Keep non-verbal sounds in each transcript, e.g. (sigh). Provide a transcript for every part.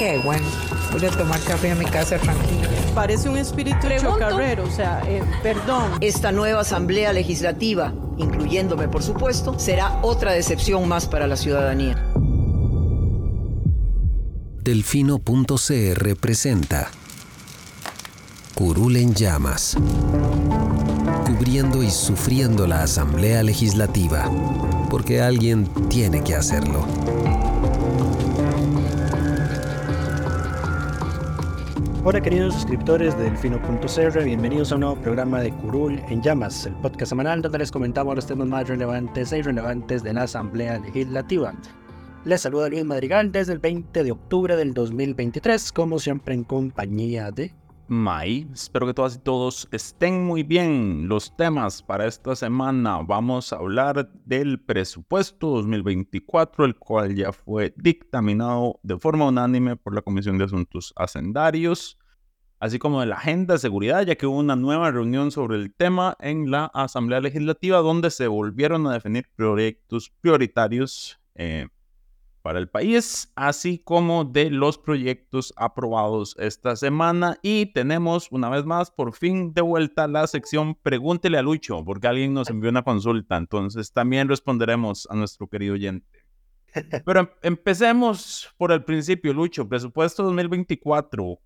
Qué bueno. Voy a tomar café a mi casa tranquila. Parece un espíritu chocarrero, o sea, eh, perdón. Esta nueva asamblea legislativa, incluyéndome por supuesto, será otra decepción más para la ciudadanía. Delfino.cr presenta Curul en llamas, cubriendo y sufriendo la asamblea legislativa, porque alguien tiene que hacerlo. Hola queridos suscriptores de Delfino.cr, bienvenidos a un nuevo programa de Curul en Llamas, el podcast semanal donde les comentamos los temas más relevantes e irrelevantes de la Asamblea Legislativa. Les saluda Luis Madrigal desde el 20 de octubre del 2023, como siempre en compañía de May. Espero que todas y todos estén muy bien. Los temas para esta semana vamos a hablar del presupuesto 2024, el cual ya fue dictaminado de forma unánime por la Comisión de Asuntos Hacendarios, así como de la agenda de seguridad, ya que hubo una nueva reunión sobre el tema en la Asamblea Legislativa, donde se volvieron a definir proyectos prioritarios. Eh, para el país, así como de los proyectos aprobados esta semana. Y tenemos una vez más, por fin, de vuelta la sección Pregúntele a Lucho, porque alguien nos envió una consulta, entonces también responderemos a nuestro querido oyente. (laughs) Pero em, empecemos por el principio, Lucho. Presupuesto 2024.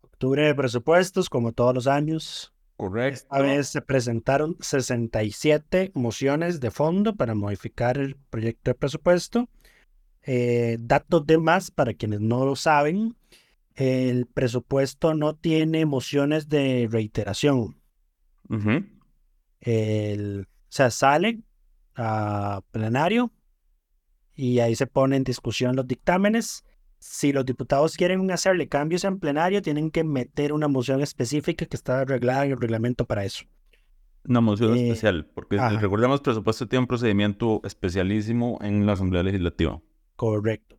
Octubre de presupuestos, como todos los años. Correcto. Esta vez se presentaron 67 mociones de fondo para modificar el proyecto de presupuesto. Eh, datos de más para quienes no lo saben. El presupuesto no tiene mociones de reiteración. el, o sea, sale a plenario y ahí se pone en discusión los dictámenes. Si los diputados quieren hacerle cambios en plenario, tienen que meter una moción específica que está arreglada en el reglamento para eso. Una moción eh, especial, porque recordemos, el presupuesto tiene un procedimiento especialísimo en la Asamblea Legislativa. Correcto.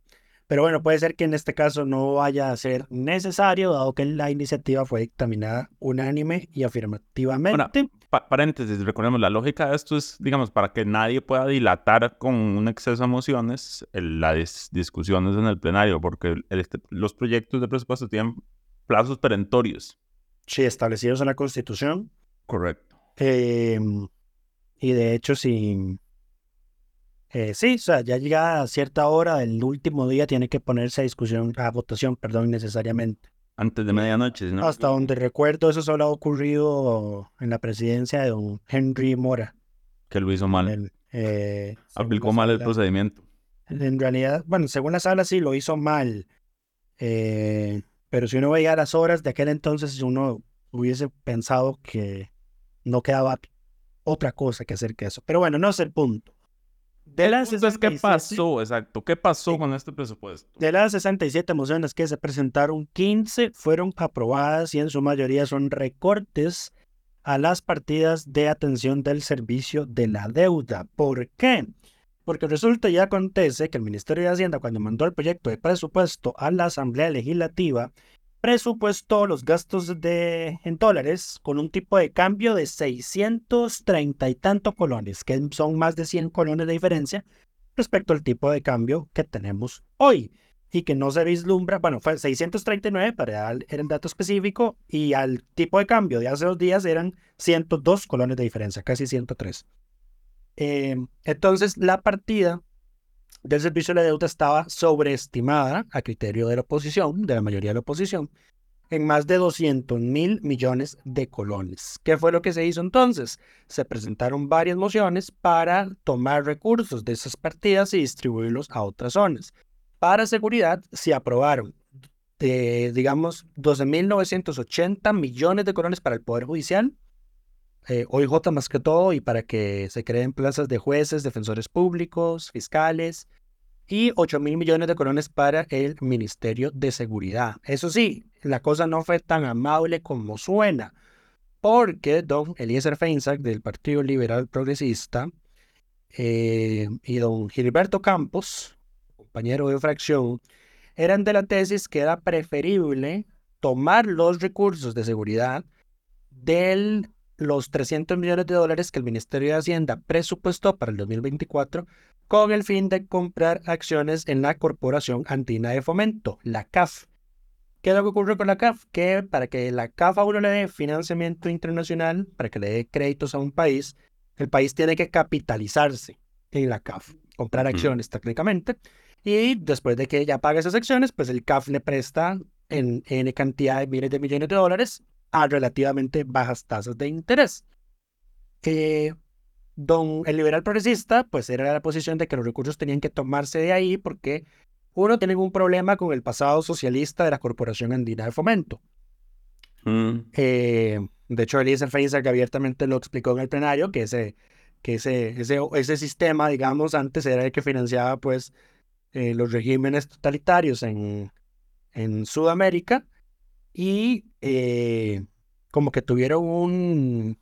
Pero bueno, puede ser que en este caso no vaya a ser necesario, dado que la iniciativa fue dictaminada unánime y afirmativamente. paréntesis, recordemos, la lógica de esto es, digamos, para que nadie pueda dilatar con un exceso de emociones las discusiones en el plenario, porque este, los proyectos de presupuesto tienen plazos perentorios. Sí, establecidos en la Constitución. Correcto. Em, y de hecho, si eh, sí, o sea, ya llega a cierta hora del último día tiene que ponerse a discusión, a votación, perdón, necesariamente. Antes de medianoche, ¿no? Hasta donde recuerdo, eso solo ha ocurrido en la presidencia de don Henry Mora. Que lo hizo mal. Eh, Aplicó mal el procedimiento. En realidad, bueno, según la sala sí lo hizo mal. Eh, pero si uno veía las horas de aquel entonces, uno hubiese pensado que no quedaba otra cosa que hacer que eso. Pero bueno, no es el punto. De las ¿qué pasó? Exacto, ¿qué pasó con este presupuesto? De las 67 mociones que se presentaron, 15 fueron aprobadas y en su mayoría son recortes a las partidas de atención del servicio de la deuda. ¿Por qué? Porque resulta y acontece que el Ministerio de Hacienda, cuando mandó el proyecto de presupuesto a la Asamblea Legislativa, presupuestó los gastos de, en dólares con un tipo de cambio de 630 y tanto colones, que son más de 100 colones de diferencia respecto al tipo de cambio que tenemos hoy y que no se vislumbra, bueno, fue 639 para el dato específico y al tipo de cambio de hace dos días eran 102 colones de diferencia, casi 103. Eh, entonces, la partida del servicio de la deuda estaba sobreestimada a criterio de la oposición, de la mayoría de la oposición, en más de 200 mil millones de colones. ¿Qué fue lo que se hizo entonces? Se presentaron varias mociones para tomar recursos de esas partidas y distribuirlos a otras zonas. Para seguridad se aprobaron, de, digamos, 12.980 millones de colones para el Poder Judicial, eh, OIJ más que todo, y para que se creen plazas de jueces, defensores públicos, fiscales, y 8 mil millones de colones para el Ministerio de Seguridad. Eso sí, la cosa no fue tan amable como suena, porque don Eliezer Feinsack del Partido Liberal Progresista eh, y don Gilberto Campos, compañero de fracción, eran de la tesis que era preferible tomar los recursos de seguridad de los 300 millones de dólares que el Ministerio de Hacienda presupuestó para el 2024 con el fin de comprar acciones en la Corporación Andina de Fomento, la CAF. ¿Qué es lo que ocurre con la CAF? Que para que la CAF a uno le dé financiamiento internacional, para que le dé créditos a un país, el país tiene que capitalizarse en la CAF, comprar acciones técnicamente, y después de que ya pague esas acciones, pues el CAF le presta en, en cantidad de miles de millones de dólares a relativamente bajas tasas de interés. Eh, don, el liberal progresista, pues era la posición de que los recursos tenían que tomarse de ahí porque uno tiene un problema con el pasado socialista de la Corporación Andina de Fomento. Mm. Eh, de hecho, Eliezer Feinsack abiertamente lo explicó en el plenario, que ese, que ese, ese, ese sistema, digamos, antes era el que financiaba pues eh, los regímenes totalitarios en, en Sudamérica y eh, como que tuvieron un,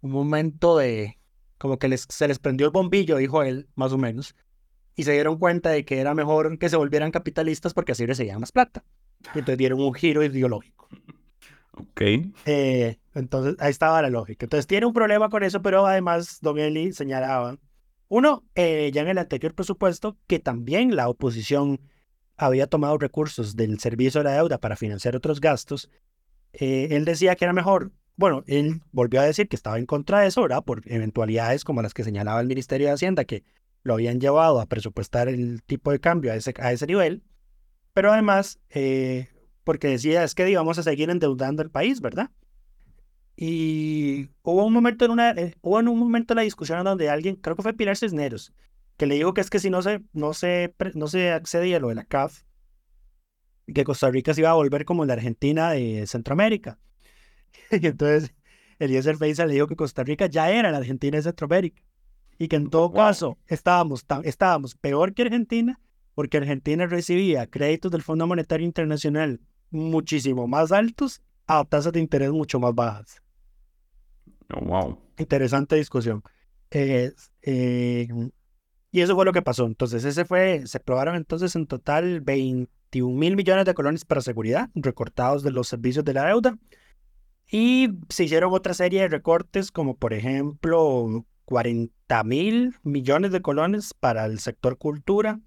un momento de, como que les, se les prendió el bombillo, dijo él, más o menos, y se dieron cuenta de que era mejor que se volvieran capitalistas porque así recibían más plata. Y entonces dieron un giro ideológico. Ok. Eh, entonces, ahí estaba la lógica. Entonces, tiene un problema con eso, pero además, Don Eli señalaba, uno, eh, ya en el anterior presupuesto, que también la oposición había tomado recursos del servicio de la deuda para financiar otros gastos, eh, él decía que era mejor bueno, él volvió a decir que estaba en contra de eso, ¿verdad? Por eventualidades como las que señalaba el Ministerio de Hacienda, que lo habían llevado a presupuestar el tipo de cambio a ese, a ese nivel, pero además eh, porque decía, es que íbamos a seguir endeudando el país, ¿verdad? Y hubo un momento en una, eh, hubo en un momento en la discusión donde alguien, creo que fue Pilar Cisneros, que le dijo que es que si no se, no se, no se accedía a lo de la CAF, que Costa Rica se iba a volver como la Argentina de Centroamérica. (laughs) Y entonces Eliezer Feiza le dijo que Costa Rica ya era la Argentina de Centroamérica. Y que en todo caso estábamos, estábamos peor que Argentina porque Argentina recibía créditos del Fondo Monetario Internacional muchísimo más altos a tasas de interés mucho más bajas. Oh, wow. Interesante discusión. Eh, y eso fue lo que pasó. Entonces, ese fue, se aprobaron entonces en total 21 mil millones de colones para seguridad, recortados de los servicios de la deuda. Y se hicieron otra serie de recortes, como por ejemplo 40 mil millones de colones para el sector cultura,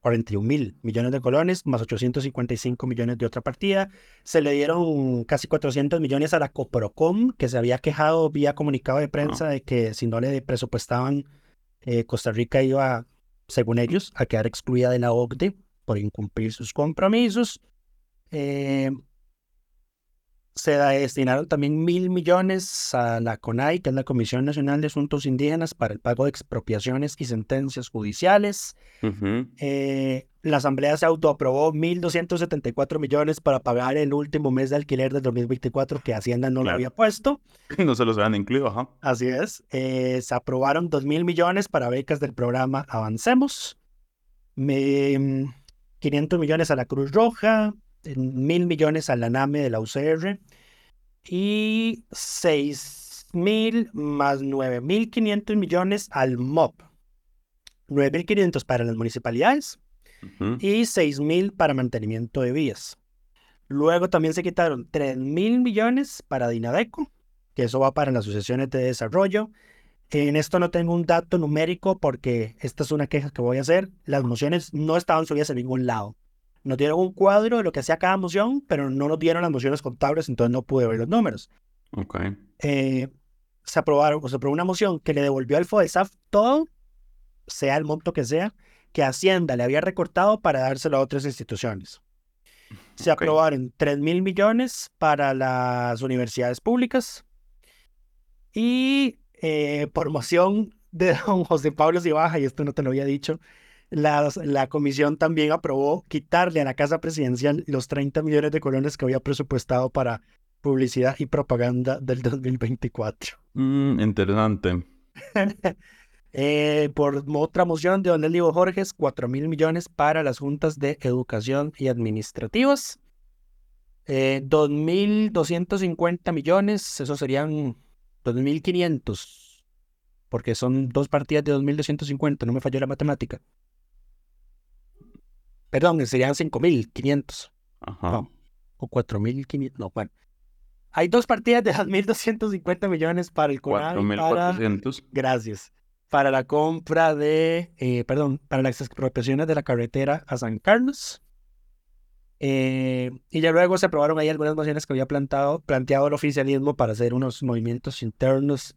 41 mil millones de colones, más 855 millones de otra partida. Se le dieron casi 400 millones a la Coprocom, que se había quejado vía comunicado de prensa de que si no le presupuestaban, eh, Costa Rica iba, según ellos, a quedar excluida de la OCDE por incumplir sus compromisos. Eh, se destinaron también mil millones a la CONAI, que es la Comisión Nacional de Asuntos Indígenas, para el pago de expropiaciones y sentencias judiciales. Eh, la Asamblea se autoaprobó 1.274 millones para pagar el último mes de alquiler del 2024 que Hacienda no lo había puesto. (laughs) No se los habían incluido, ajá. Así es. Eh, se aprobaron 2.000 millones para becas del programa Avancemos. 500 mm, millones a la Cruz Roja, mil millones a la NAME de la UCR y seis mil más nueve mil quinientos millones al MOP. Nueve mil quinientos para las municipalidades y seis mil para mantenimiento de vías. Luego también se quitaron tres mil millones para Dinadeco, que eso va para las asociaciones de desarrollo. En esto no tengo un dato numérico porque esta es una queja que voy a hacer. Las mociones no estaban subidas en ningún lado. Nos dieron un cuadro de lo que hacía cada moción, pero no nos dieron las mociones contables, entonces no pude ver los números. Ok. Eh, se aprobaron, o se aprobó una moción que le devolvió al FODESAF todo, sea el monto que sea, que Hacienda le había recortado para dárselo a otras instituciones. Se aprobaron 3 mil millones para las universidades públicas y eh, por moción de don José Pablo Cibaja, y esto no te lo había dicho, la, comisión también aprobó quitarle a la Casa Presidencial los 30 millones de colones que había presupuestado para publicidad y propaganda del 2024. Mm, interesante. (laughs) Eh, por otra moción de Don Leslie Borges, 4 mil millones para las juntas de educación y administrativas. Eh, 2.250 millones, eso serían 2.500, porque son dos partidas de 2.250, no me falló la matemática. Perdón, serían 5.500. Ajá. No, o 4.500, no, bueno. Hay dos partidas de 2.250 millones para el CONAVI, para, 4.400. gracias, para la compra de, eh, perdón, para las expropiaciones de la carretera a San Carlos. Eh, y ya luego se aprobaron ahí algunas mociones que había plantado, planteado el oficialismo para hacer unos movimientos internos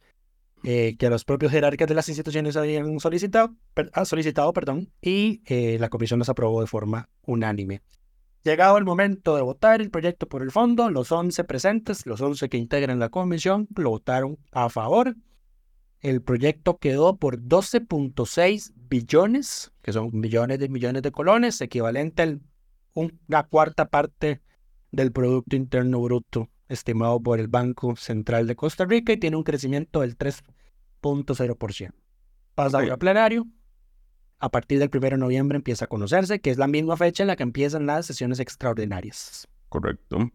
eh, que los propios jerarcas de las instituciones habían solicitado, per- ah, solicitado perdón, y eh, la comisión los aprobó de forma unánime. Llegado el momento de votar el proyecto por el fondo, los 11 presentes, los 11 que integran la comisión, lo votaron a favor. El proyecto quedó por 12.6 billones, que son millones de millones de colones, equivalente a una cuarta parte del Producto Interno Bruto estimado por el Banco Central de Costa Rica y tiene un crecimiento del 3.0%. Pasa Ok. ahora a plenario. A partir del 1 de noviembre empieza a conocerse, que es la misma fecha en la que empiezan las sesiones extraordinarias. Correcto.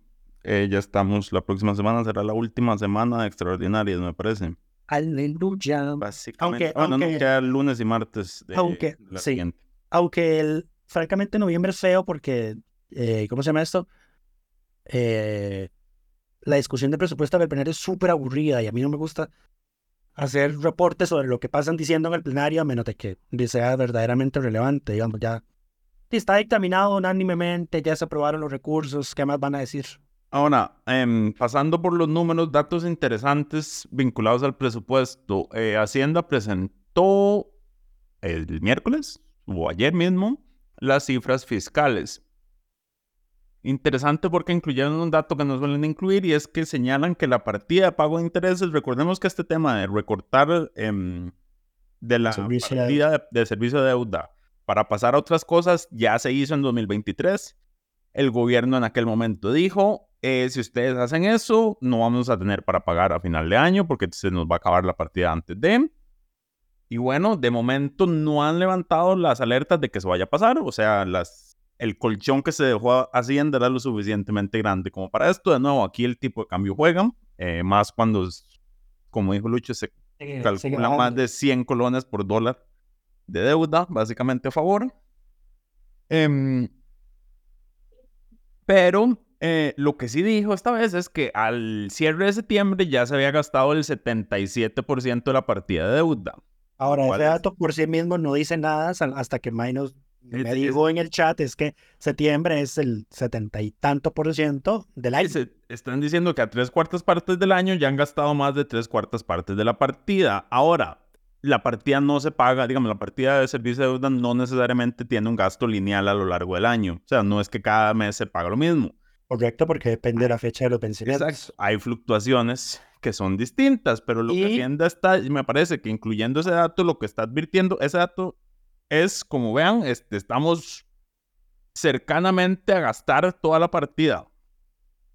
Eh, ya estamos, la próxima semana será la última semana de extraordinarias, me parece. Aleluya. Básicamente. Aunque- bueno, no, aunque- queda lunes y martes de Aunque, la sí. siguiente. Aunque el, francamente noviembre es feo porque, eh, ¿cómo se llama esto? Eh, la discusión de presupuesto del plenario es súper aburrida y a mí no me gusta hacer reportes sobre lo que pasan diciendo en el plenario a menos de que sea verdaderamente relevante, digamos, ya está dictaminado unánimemente, ya se aprobaron los recursos, ¿qué más van a decir? Ahora, em, pasando por los números, datos interesantes vinculados al presupuesto. Eh, Hacienda presentó el miércoles o ayer mismo las cifras fiscales. Interesante porque incluyeron un dato que no suelen incluir y es que señalan que la partida de pago de intereses, recordemos que este tema de recortar em, de la Servicio partida de, de servicio de deuda para pasar a otras cosas ya se hizo en 2023. El gobierno en aquel momento dijo, eh, si ustedes hacen eso, no vamos a tener para pagar a final de año porque se nos va a acabar la partida antes de. Y bueno, de momento no han levantado las alertas de que se vaya a pasar, o sea, las, el colchón que se dejó Hacienda era lo suficientemente grande como para esto. De nuevo, aquí el tipo de cambio juega, eh, más cuando, es- como dijo Lucho, se calcula más de 100 colones por dólar de deuda, básicamente a favor. Em, pero eh, lo que sí dijo esta vez es que al cierre de septiembre ya se había gastado el 77% de la partida de deuda. Ahora, ¿Cuál ese es? dato por sí mismo no dice nada hasta- hasta que Minos me dijo en el chat, es que septiembre es el setenta y tanto por ciento del año. Se- están diciendo que a tres cuartas partes del año ya han gastado más de tres cuartas partes de la partida. Ahora, la partida no se paga, digamos, la partida de servicio de deuda no necesariamente tiene un gasto lineal a lo largo del año. O sea, no es que cada mes se paga lo mismo. Correcto, porque depende de la fecha de los vencimientos. Exacto. Hay fluctuaciones que son distintas, pero lo que Y- Hacienda está, me parece que incluyendo ese dato, lo que está advirtiendo, ese dato es, como vean, este, estamos cercanamente a gastar toda la partida.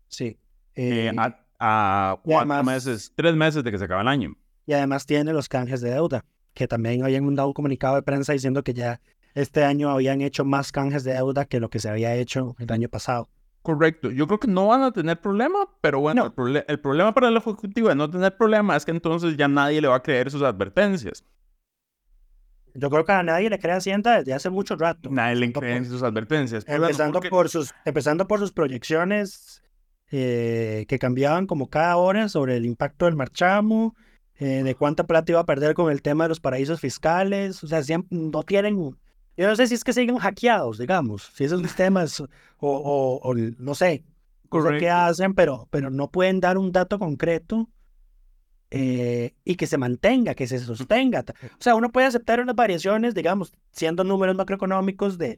Sí. eh, Eh, a, cuatro además- meses, tres meses de que se acaba el año. y además tiene los canjes de deuda, que también habían dado un comunicado de prensa diciendo que ya este año habían hecho más canjes de deuda que lo que se había hecho el año pasado. Correcto. Yo creo que no van a tener problema, pero bueno, No. el, el problema para el Ejecutivo de no tener problema es que entonces ya nadie le va a creer sus advertencias. Yo creo que a nadie le cree Hacienda desde hace mucho rato. Nadie le cree sus advertencias. Empezando, porque- por sus, empezando por sus proyecciones eh, que cambiaban como cada hora sobre el impacto del marchamo, eh, de cuánta plata iba a perder con el tema de los paraísos fiscales. O sea, siempre no tienen. Yo no sé si es que siguen hackeados, digamos, si esos sistemas o, o, o no sé, no sé qué hacen, pero, pero no pueden dar un dato concreto eh, y que se mantenga, que se sostenga. O sea, uno puede aceptar unas variaciones, digamos, siendo números macroeconómicos de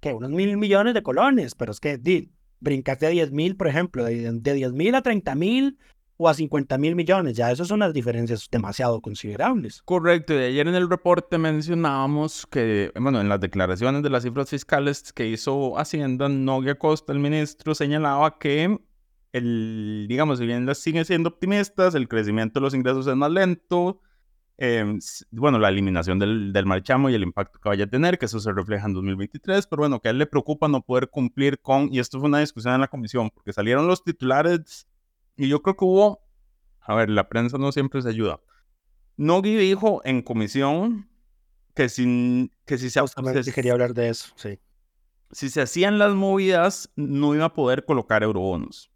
que unos mil millones de colones, pero es que di, brincaste de 10 mil, por ejemplo, de, de 10 mil a 30 mil o a 50 mil millones, ya eso son unas diferencias demasiado considerables. Correcto, y ayer en el reporte mencionábamos que, bueno, en las declaraciones de las cifras fiscales que hizo Hacienda, Nogui Acosta, el ministro, señalaba que, el, digamos, si bien las siguen siendo optimistas, el crecimiento de los ingresos es más lento, em, bueno, la eliminación del, del marchamo y el impacto que vaya a tener, que eso se refleja en 2023, pero bueno, que a él le preocupa no poder cumplir con, y esto fue una discusión en la comisión, porque salieron los titulares y yo creo que hubo, a ver, la prensa no siempre se ayuda. Nogui dijo en comisión que, sin, que si se... Justamente quería hablar de eso, sí. Si se hacían las movidas, no iba a poder colocar eurobonos.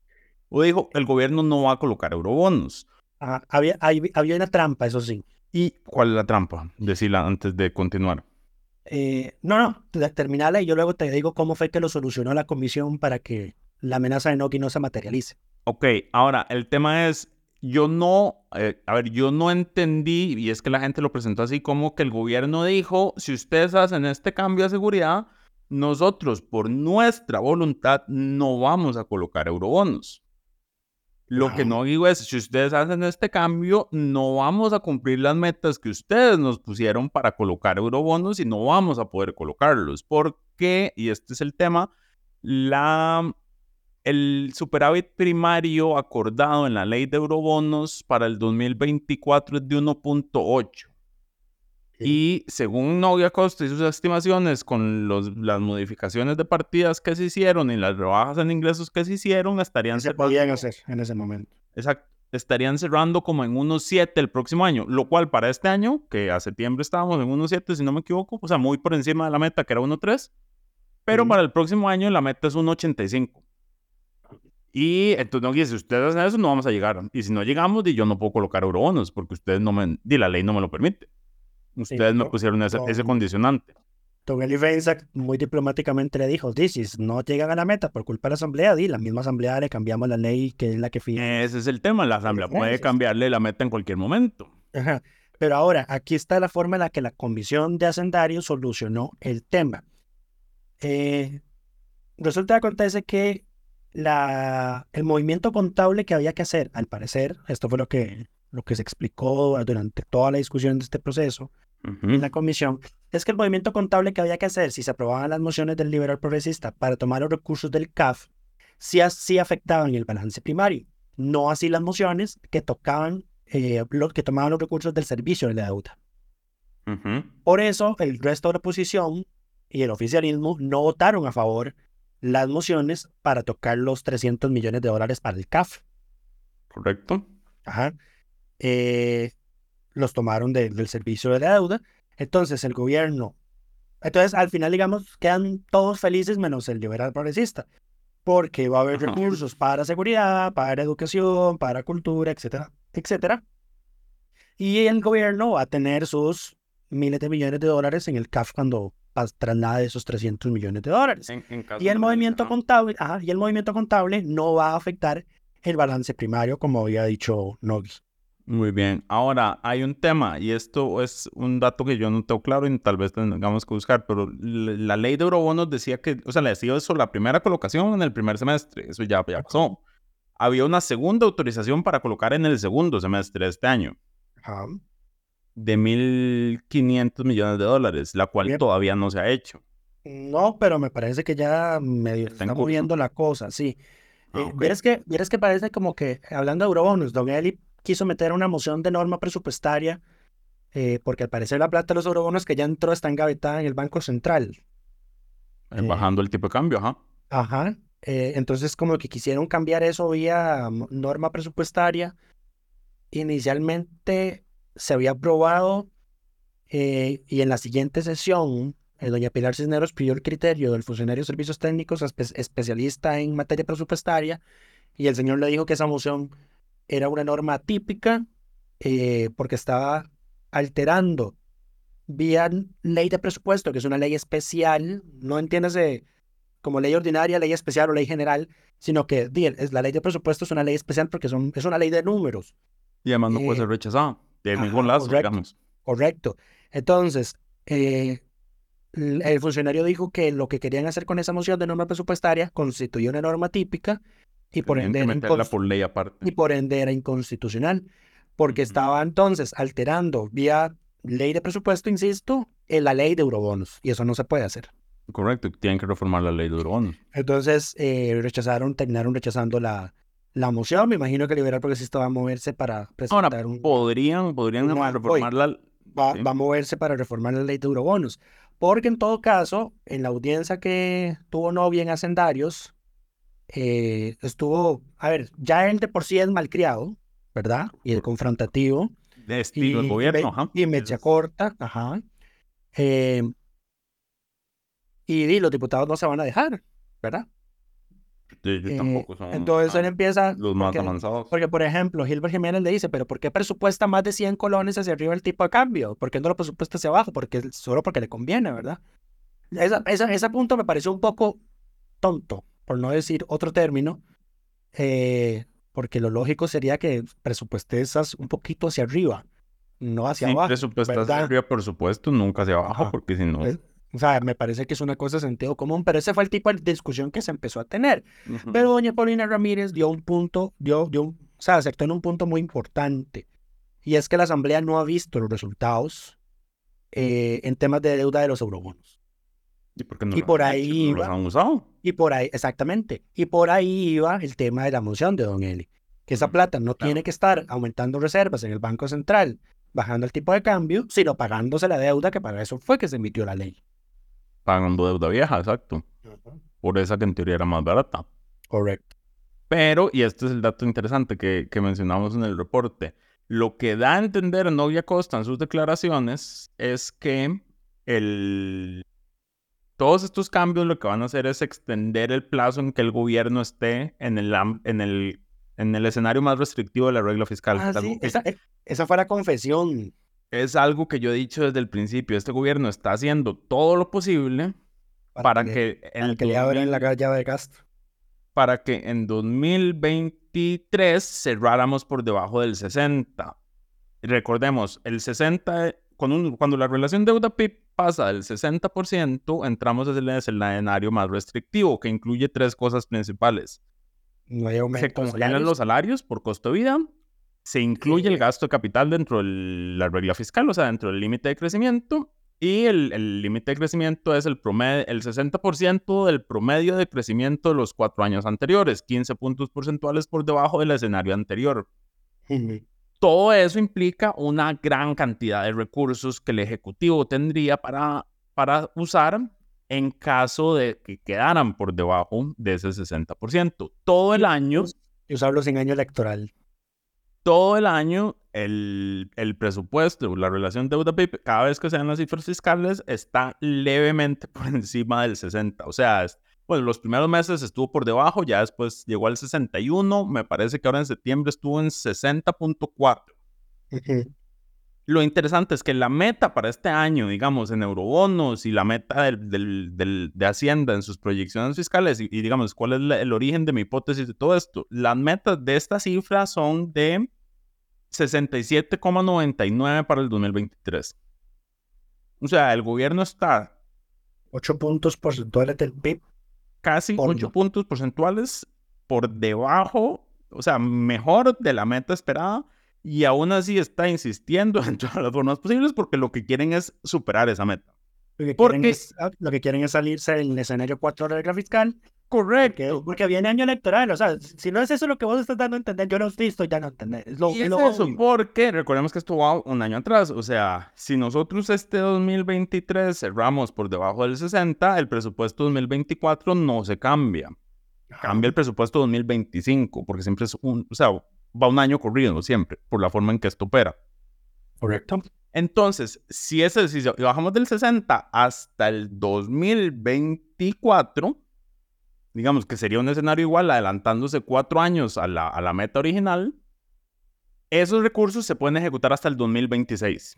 O dijo, el gobierno no va a colocar eurobonos. Ah, había, había una trampa, eso sí. ¿Y cuál es la trampa? Decirla antes de continuar. Eh, no, no, terminala y yo luego te digo cómo fue que lo solucionó la comisión para que la amenaza de Noki no se materialice. Ok, ahora el tema es, yo no, eh, a ver, yo no entendí, y es que la gente lo presentó así como que el gobierno dijo, si ustedes hacen este cambio de seguridad, nosotros por nuestra voluntad no vamos a colocar eurobonos. Lo que no digo es, si ustedes hacen este cambio, no vamos a cumplir las metas que ustedes nos pusieron para colocar eurobonos y no vamos a poder colocarlos. Porque, y este es el tema, la el superávit primario acordado en la ley de eurobonos para el 2024 es de 1.8. Y según Novia Costa y sus estimaciones, con los, las modificaciones de partidas que se hicieron y las rebajas en ingresos que se hicieron, estarían se podían hacer en ese momento. Exacto. Estarían cerrando como en 1.7 el próximo año, lo cual para este año, que a septiembre estábamos en 1.7, si no me equivoco, o sea, muy por encima de la meta, que era 1.3, pero para el próximo año la meta es 1.85. Y entonces, no, si ustedes hacen eso, no vamos a llegar. Y si no llegamos, yo no puedo colocar eurobonos porque ustedes no me, di la ley no me lo permite. Ustedes me pusieron ese, ese condicionante. Don Eli muy diplomáticamente le dijo, si no llegan a la meta por culpa de la asamblea, di, la misma asamblea le cambiamos la ley que es la que fija. Ese es el tema, la asamblea puede cambiarle la meta en cualquier momento. Ajá. Pero ahora, aquí está la forma en la que la comisión de hacendarios solucionó el tema. Eh, resulta que acontece que la, el movimiento contable que había que hacer, al parecer, esto fue lo que, lo que se explicó durante toda la discusión de este proceso en la comisión, es que el movimiento contable que había que hacer si se aprobaban las mociones del liberal progresista para tomar los recursos del CAF, sí, sí afectaban el balance primario, no así las mociones que tocaban, eh, que tomaban los recursos del servicio de la deuda. Por eso, el resto de la oposición y el oficialismo no votaron a favor las mociones para tocar los 300 millones de dólares para el CAF. Correcto. Ajá. Eh, los tomaron del servicio de la deuda. Entonces el gobierno, entonces al final digamos quedan todos felices menos el liberal progresista, porque va a haber recursos para seguridad, para educación, para cultura, etcétera, etcétera. Y el gobierno va a tener sus miles de millones de dólares en el CAF cuando nada de esos 300 millones de dólares. y, el movimiento contable, y el movimiento contable no va a afectar el balance primario, como había dicho Nogui. Muy bien. Ahora, hay un tema, y esto es un dato que yo no tengo claro y tal vez tengamos que buscar, pero la ley de eurobonos decía que, o sea, le decía eso la primera colocación en el primer semestre, eso ya, ya pasó. Había una segunda autorización para colocar en el segundo semestre de este año. Ajá de 1.500 millones de dólares, la cual todavía no se ha hecho. No, pero me parece que ya medio está, moviendo la cosa, sí. Ah, eh, que, que parece como que, hablando de eurobonos, Don Eli quiso meter una moción de norma presupuestaria eh, porque al parecer la plata de los eurobonos que ya entró está engavetada en el Banco Central. Eh, bajando el tipo de cambio, ajá. Ajá. entonces como que quisieron cambiar eso vía norma presupuestaria. Inicialmente se había aprobado eh, y en la siguiente sesión, eh, doña Pilar Cisneros pidió el criterio del funcionario de servicios técnicos especialista en materia presupuestaria y el señor le dijo que esa moción era una norma típica eh, porque estaba alterando vía ley de presupuesto, que es una ley especial, no entiéndase como ley ordinaria, ley especial o ley general, sino que es la ley de presupuesto es una ley especial porque son, es una ley de números. Y además no puede ser rechazada de ningún lado, correcto, digamos. Correcto. Entonces, eh, el funcionario dijo que lo que querían hacer con esa moción de norma presupuestaria constituía una norma típica y por, ende era por ley aparte. y por ende era inconstitucional, porque estaba entonces alterando vía ley de presupuesto, insisto, en la ley de eurobonos, y eso no se puede hacer. Correcto, tienen que reformar la ley de eurobonos. Entonces, eh, rechazaron, terminaron rechazando la, la moción. Me imagino que el liberal progresista va a moverse para presentar Ahora, un... podrían, podrían un reformar la... Va, sí. va a moverse para reformar la ley de eurobonos. Porque en todo caso, en la audiencia que tuvo novia en Hacendarios, eh, estuvo, a ver, ya él de por sí es malcriado, ¿verdad? Y el confrontativo. de estilo y, de gobierno, ajá. y mecha corta, ajá. Eh, y, di, los diputados no se van a dejar, ¿verdad? Sí, yo Eh, tampoco son entonces él empieza, los más porque, avanzados. porque, por ejemplo, Gilbert Jiménez le dice, pero ¿por qué presupuesta más de 100 colones hacia arriba el tipo de cambio? ¿Por qué no lo presupuesta hacia abajo? Porque solo porque le conviene, ¿verdad? Esa, esa- ese punto me pareció un poco tonto, por no decir otro término, eh, porque lo lógico sería que presupuestes un poquito hacia arriba, no hacia Sí, abajo. presupuestas hacia arriba, por supuesto, nunca hacia abajo, Ajá. porque si no... Es- O sea, me parece que es una cosa de sentido común, pero ese fue el tipo de discusión que se empezó a tener. Ujú. Pero doña Paulina Ramírez dio un punto, dio, dio, un- o sea, acertó en un punto muy importante. Y es que la Asamblea no ha visto los resultados eh, en temas de deuda de los eurobonos. ¿Y por, qué no y por ahí hecho? ¿No los iba. han usado? Y por ahí, exactamente, y por ahí iba el tema de la moción de Don Eli. Que esa plata no claro. tiene que estar aumentando reservas en el Banco Central, bajando el tipo de cambio, sino pagándose la deuda, que para eso fue que se emitió la ley. Pagando deuda vieja, exacto. Por esa que en teoría era más barata. Correcto. Pero, y este es el dato interesante que, que mencionamos en el reporte, lo que da a entender Novia Costa en sus declaraciones es que el... todos estos cambios lo que van a hacer es extender el plazo en que el gobierno esté en el, en el, en el escenario más restrictivo de la regla fiscal. Ah, sí, que- esa, esa fue la confesión. es algo que yo he dicho desde el principio. Este gobierno está haciendo todo lo posible para que, en para que le abran la 2000 llave de gasto. para que en 2023 cerráramos por debajo del 60. Recordemos, el 60, con un- cuando la relación deuda-PIB pasa del 60%, entramos en el escenario más restrictivo, que incluye tres cosas principales. No hay Se congelan salarios. los salarios por costo de vida, se incluye el gasto de capital dentro de la regla fiscal, o sea, dentro del límite de crecimiento, y el límite de crecimiento es el, promedio, el 60% del promedio de crecimiento de los cuatro años anteriores, 15 puntos porcentuales por debajo del escenario anterior. Ujú. Todo eso implica una gran cantidad de recursos que el Ejecutivo tendría para, para usar en caso de que quedaran por debajo de ese 60%. Todo el año Y usarlo sin año electoral. todo el año el, el presupuesto, la relación deuda-PIB, cada vez que sean las cifras fiscales, está levemente (laughs) por encima del 60. O sea, es- bueno, los primeros meses estuvo por debajo, ya después llegó al 61, me parece que ahora en septiembre estuvo en 60.4. Ujú. Lo interesante es que la meta para este año, digamos, en eurobonos y la meta del, del- del- de Hacienda en sus proyecciones fiscales, y, y digamos, cuál es la- el origen de mi hipótesis de todo esto, las metas de esta cifra son de 67,99 para el 2023. O sea, el gobierno está 8 puntos porcentuales del PIB. Casi Por 8 no. puntos porcentuales por debajo, o sea, mejor de la meta esperada, y aún así está insistiendo (laughs) en todas las formas posibles porque lo que quieren es superar esa meta. Lo que, Porque- quieren es, lo que quieren es salirse del escenario 4 de la regla fiscal. Correcto. Porque, viene año electoral. O sea, si no es eso lo que vos estás dando a entender, yo no estoy, estoy dando a entender. Es lo, Y es es lo eso, obvio. porque recordemos que esto va un año atrás. O sea, si nosotros este 2023 cerramos por debajo del 60, el presupuesto 2024 no se cambia. Cambia el presupuesto 2025, porque siempre es un, o sea, va un año corrido siempre, por la forma en que esto opera. Correcto. Entonces, si, ese, si bajamos del 60 hasta el 2024, digamos que sería un escenario igual, adelantándose cuatro años a la, a la meta original, esos recursos se pueden ejecutar hasta el 2026.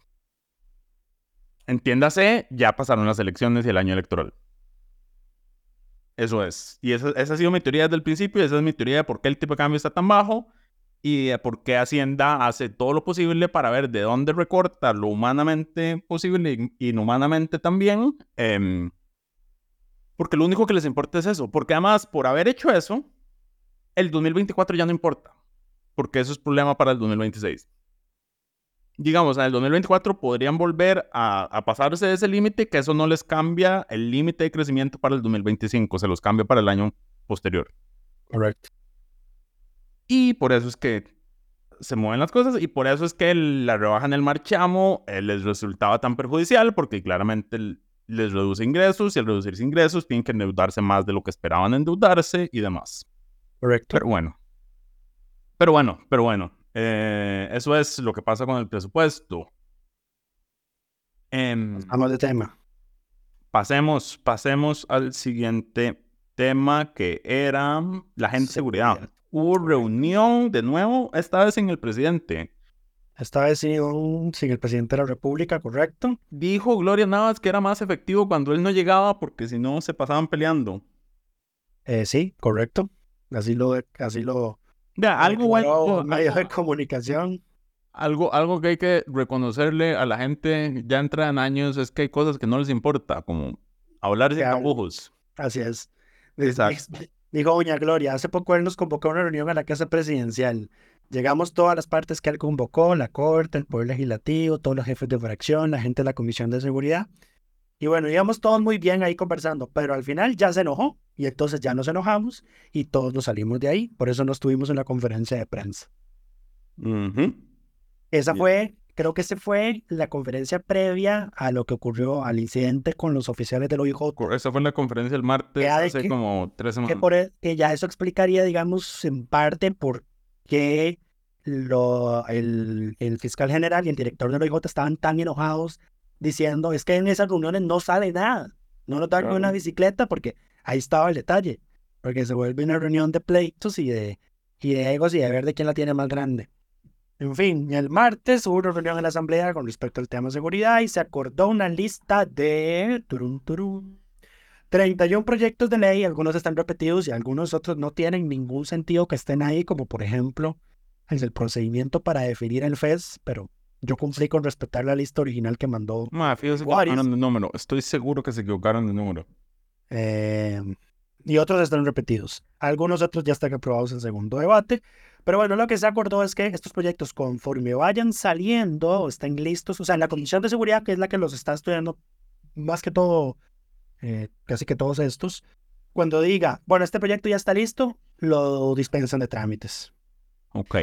Entiéndase, ya pasaron las elecciones y el año electoral. Eso es. Y esa, esa ha sido mi teoría desde el principio, esa es mi teoría de por qué el tipo de cambio está tan bajo y de por qué Hacienda hace todo lo posible para ver de dónde recorta lo humanamente posible y inhumanamente también. em, porque lo único que les importa es eso. Porque además, por haber hecho eso, el 2024 ya no importa. Porque eso es problema para el 2026. Digamos, en el 2024 podrían volver a, a pasarse de ese límite, que eso no les cambia el límite de crecimiento para el 2025, se los cambia para el año posterior. Correcto. Y por eso es que se mueven las cosas y por eso es que la rebaja en el marchamo eh, les resultaba tan perjudicial porque claramente les reduce ingresos y al reducirse ingresos tienen que endeudarse más de lo que esperaban endeudarse y demás. Correcto. Pero bueno. Pero bueno, pero bueno. Eh, eso es lo que pasa con el presupuesto. Eh, Vamos de tema. Pasemos, pasemos al siguiente tema que era la gente de seguridad. Hubo reunión de nuevo, esta vez sin el presidente. Esta vez sin, sin el presidente de la República, correcto. Dijo Gloria Navas que era más efectivo cuando él no llegaba porque si no se pasaban peleando. Eh, sí, correcto. Así lo, así lo. Vea, algo bueno. Medio de comunicación. Algo, algo que hay que reconocerle a la gente ya entra en años es que hay cosas que no les importa, como hablar sin tapujos. Así es. Dijo Doña Gloria, hace poco él nos convocó a una reunión a la Casa Presidencial. Llegamos todas las partes que él convocó, la Corte, el Poder Legislativo, todos los jefes de fracción, la gente de la Comisión de Seguridad. Y bueno, íbamos todos muy bien ahí conversando, pero al final ya se enojó y entonces ya nos enojamos y todos nos salimos de ahí. Por eso no estuvimos en la conferencia de prensa. Esa fue, creo que esa fue la conferencia previa a lo que ocurrió al incidente con los oficiales del OIJ. Esa fue la conferencia del martes hace como tres semanas. Que, por, e, que ya eso explicaría, digamos, en parte por qué lo, el, el, fiscal general y el director del OIJ estaban tan enojados diciendo, es que en esas reuniones no sale nada. No nos dan una bicicleta porque ahí estaba el detalle. Porque se vuelve una reunión de pleitos y de, y de egos y de ver de quién la tiene más grande. En fin, el martes hubo una reunión en la Asamblea con respecto al tema de seguridad y se acordó una lista de 31 proyectos de ley, algunos están repetidos y algunos otros no tienen ningún sentido que estén ahí, como por ejemplo el procedimiento para definir el FES, pero yo cumplí con respetar la lista original que mandó. Ma, se equivocaron de número. Estoy seguro que se equivocaron de número. Eh, y otros están repetidos. Algunos otros ya están aprobados en segundo debate. Pero bueno, lo que se acordó es que estos proyectos, conforme vayan saliendo estén listos, o sea, en la Comisión de Seguridad, que es la que los está estudiando más que todo, eh, casi que todos estos, cuando diga, bueno, este proyecto ya está listo, lo dispensan de trámites. Ok.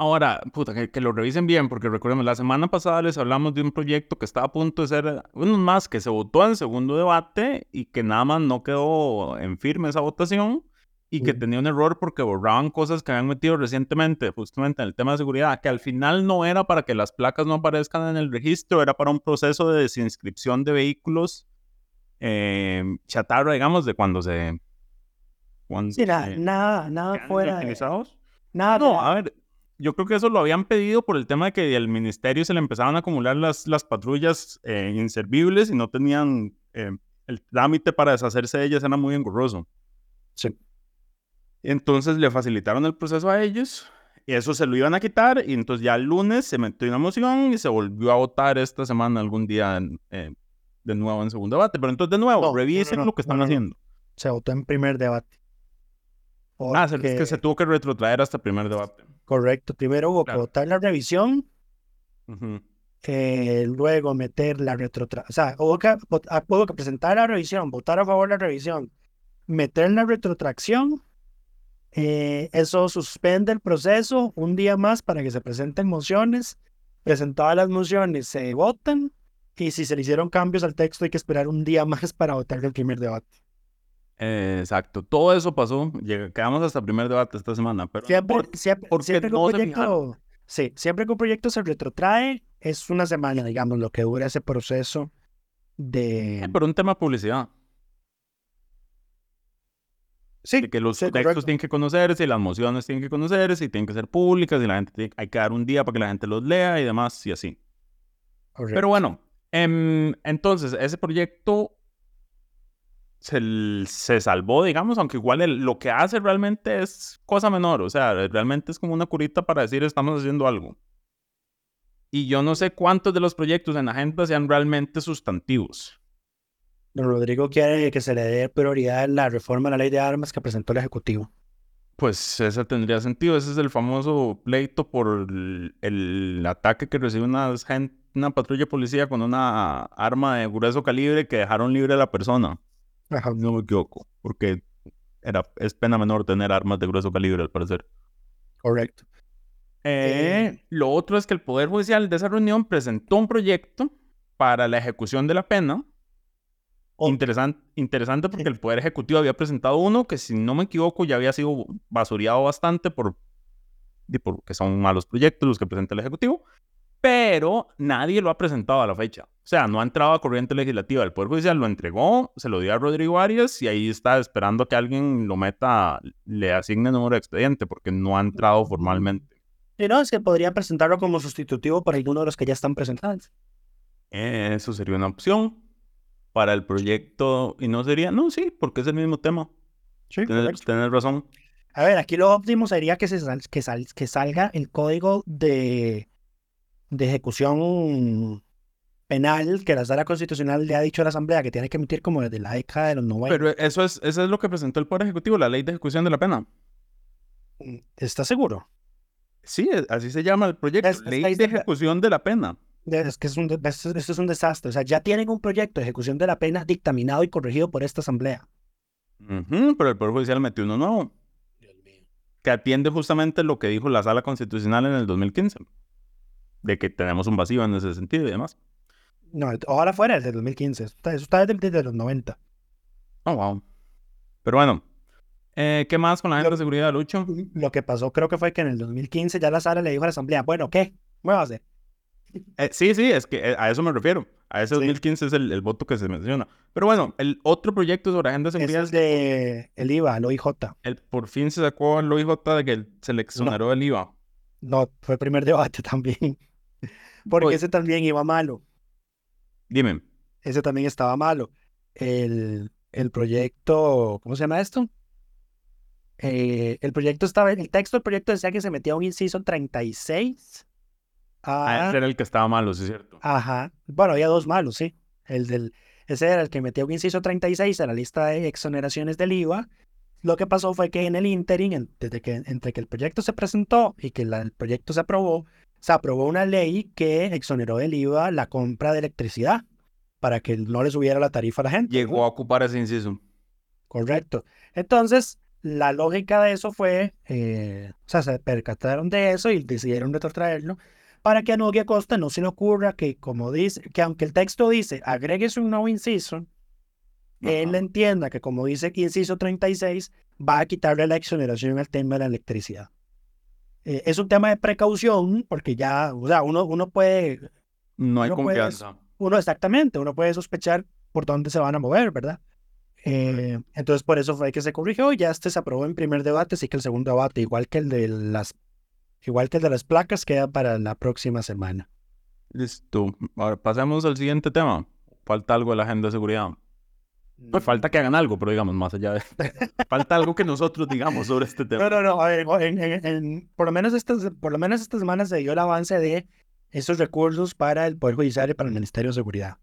Ahora, puta, que, lo revisen bien, porque recordemos, la semana pasada les hablamos de un proyecto que estaba a punto de ser, uno más, que se votó en segundo debate y que nada más no quedó en firme esa votación y que tenía un error porque borraban cosas que habían metido recientemente, justamente en el tema de seguridad, que al final no era para que las placas no aparezcan en el registro, era para un proceso de desinscripción de vehículos eh, chatarra, digamos, de cuando se... Cuando, sí, nada, nada fuera... Nada. No, a ver, yo creo que eso lo habían pedido por el tema de que al ministerio se le empezaban a acumular las, las patrullas eh, inservibles y no tenían... Eh, el trámite para deshacerse de ellas era muy engorroso. Sí. Entonces le facilitaron el proceso a ellos y eso se lo iban a quitar y entonces ya el lunes se metió una moción y se volvió a votar esta semana algún día eh, de nuevo en segundo debate. Pero entonces de nuevo, revisen lo que están haciendo. Se votó en primer debate. Ah, es que se tuvo que retrotraer hasta primer debate. Correcto. Primero hubo que votar la revisión, eh, luego meter la retrotracción. O sea, hubo que, ah, hubo que presentar la revisión, votar a favor de la revisión, meter la retrotracción eh, eso suspende el proceso un día más para que se presenten mociones. Presentadas las mociones se votan y si se le hicieron cambios al texto hay que esperar un día más para votar el primer debate. exacto, todo eso pasó. quedamos hasta el primer debate esta semana. Pero siempre, siempre, siempre que un proyecto, sí, siempre que un proyecto se retrotrae, es una semana, digamos, lo que dura ese proceso de. por un tema de publicidad. Sí, que los textos tienen que conocerse, y las mociones tienen que conocerse, y tienen que ser públicas, y la gente hay que dar un día para que la gente los lea y demás, y así. Pero bueno, em, entonces, ese proyecto se, se, salvó, digamos, aunque igual lo que hace realmente es cosa menor, o sea, realmente es como una curita para decir estamos haciendo algo. Y yo no sé cuántos de los proyectos en la agenda sean realmente sustantivos. Don Rodrigo quiere que se le dé prioridad a la reforma de la ley de armas que presentó el Ejecutivo. Pues ese tendría sentido. Ese es el famoso pleito por el, ataque que recibió una, una patrulla policía con una arma de grueso calibre que dejaron libre a la persona. Ajá. No me equivoco. Porque era, es pena menor tener armas de grueso calibre, al parecer. Correcto. Eh, lo otro es que el Poder Judicial de esa reunión presentó un proyecto para la ejecución de la pena. Interesante, interesante porque el Poder Ejecutivo había presentado uno que, si no me equivoco, ya había sido basureado bastante por, porque son malos proyectos los que presenta el Ejecutivo, pero nadie lo ha presentado a la fecha. O sea, no ha entrado a corriente legislativa. El Poder Judicial lo entregó, se lo dio a Rodrigo Arias y ahí está esperando que alguien lo meta, le asigne el número de expediente porque no ha entrado formalmente. Y no, es que podría presentarlo como sustitutivo para alguno de los que ya están presentados. Eso sería una opción para el proyecto y no sería, no, sí, porque es el mismo tema. Sí, tienes, razón. A ver, aquí lo óptimo sería que, se que, que salga el código de, de ejecución penal que la sala constitucional le ha dicho a la Asamblea que tiene que emitir como desde la década de los 90. Pero eso es, eso es lo que presentó el Poder Ejecutivo, la ley de ejecución de la pena. Mm, ¿Estás seguro? Sí, así se llama el proyecto, ley de ejecución de la pena. Es que es un, esto es un desastre. O sea, ya tienen un proyecto de ejecución de la pena dictaminado y corregido por esta Asamblea. pero el Poder Judicial metió uno nuevo. Que atiende justamente lo que dijo la Sala Constitucional en el 2015. De que tenemos un vacío en ese sentido y demás. No, ojalá fuera desde el 2015. Eso está, desde, los 90. Oh, wow. Pero bueno, eh, ¿qué más con la agenda de seguridad, Lucho? Lo que pasó creo que fue que en el 2015 ya la sala le dijo a la asamblea, bueno, ¿qué? ¿Qué a hacer? Eh, sí, sí, es que eh, a eso me refiero. A ese 2015 es el, voto que se menciona. Pero bueno, el otro proyecto sobre agenda de seguridad... Es de el IVA, el OIJ. El, por fin se sacó el OIJ de que se le exoneró el IVA. No, fue el primer debate (laughs) también. Porque ese también iba malo. Dime. Ese también estaba malo. El, el proyecto, ¿cómo se llama esto? Eh, el proyecto estaba, el texto del proyecto decía que se metía un inciso 36. Ah, ese era el que estaba malo, sí es cierto. Ajá. Bueno, había dos malos, sí. El del, ese era el que metía un inciso 36 en la lista de exoneraciones del IVA. Lo que pasó fue que en el interim, desde que, entre que el proyecto se presentó y que el proyecto se aprobó, se aprobó una ley que exoneró del IVA la compra de electricidad para que no le subiera la tarifa a la gente. Llegó a ocupar ese inciso. Correcto. Entonces, la lógica de eso fue, eh, o sea, se percataron de eso y decidieron retrotraerlo para que a Noguia Costa no se le ocurra que, como dice, que aunque el texto dice agréguese un nuevo inciso, él entienda que, como dice inciso 36, va a quitarle la exoneración al tema de la electricidad. Eh, es un tema de precaución, porque ya, o sea, uno, uno puede. No hay confianza. uno, exactamente, uno puede sospechar por dónde se van a mover, ¿verdad? Eh, entonces, por eso fue que se corrigió. Ya este se aprobó en primer debate, así que el segundo debate, igual que el de las, igual que el de las placas, queda para la próxima semana. Listo. Ahora pasemos al siguiente tema. Falta algo de la agenda de seguridad. Pues falta que hagan algo, pero digamos, más allá de... (laughs) falta algo que nosotros digamos sobre este tema. No, no, no. A ver, por, lo menos estas, por lo menos esta semana se dio el avance de esos recursos para el Poder Judicial y para el Ministerio de Seguridad.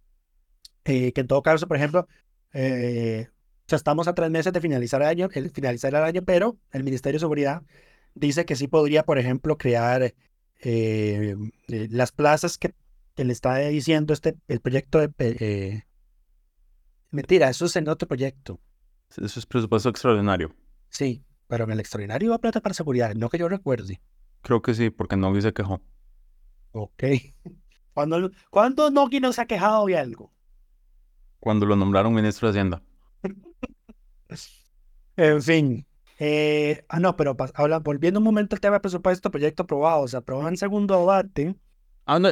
Eh, que en todo caso, por ejemplo, eh, estamos a tres meses de finalizar el año, el, finalizar el año, pero el Ministerio de Seguridad dice que sí podría, por ejemplo, crear eh, eh, las plazas que, le está diciendo este el proyecto de mentira, eso es en otro proyecto. Eso es presupuesto extraordinario. Sí, pero en el extraordinario va plata para seguridad, no que yo recuerde. Creo que sí, porque Nogui se quejó. Ok. (laughs) ¿Cuándo, ¿cuándo Nogui no se ha quejado de algo? cuando lo nombraron ministro de Hacienda. (laughs) en fin. Eh, ah, no, pero habla, volviendo un momento al tema de presupuesto, proyecto aprobado. Se aprobó en segundo debate ah, no,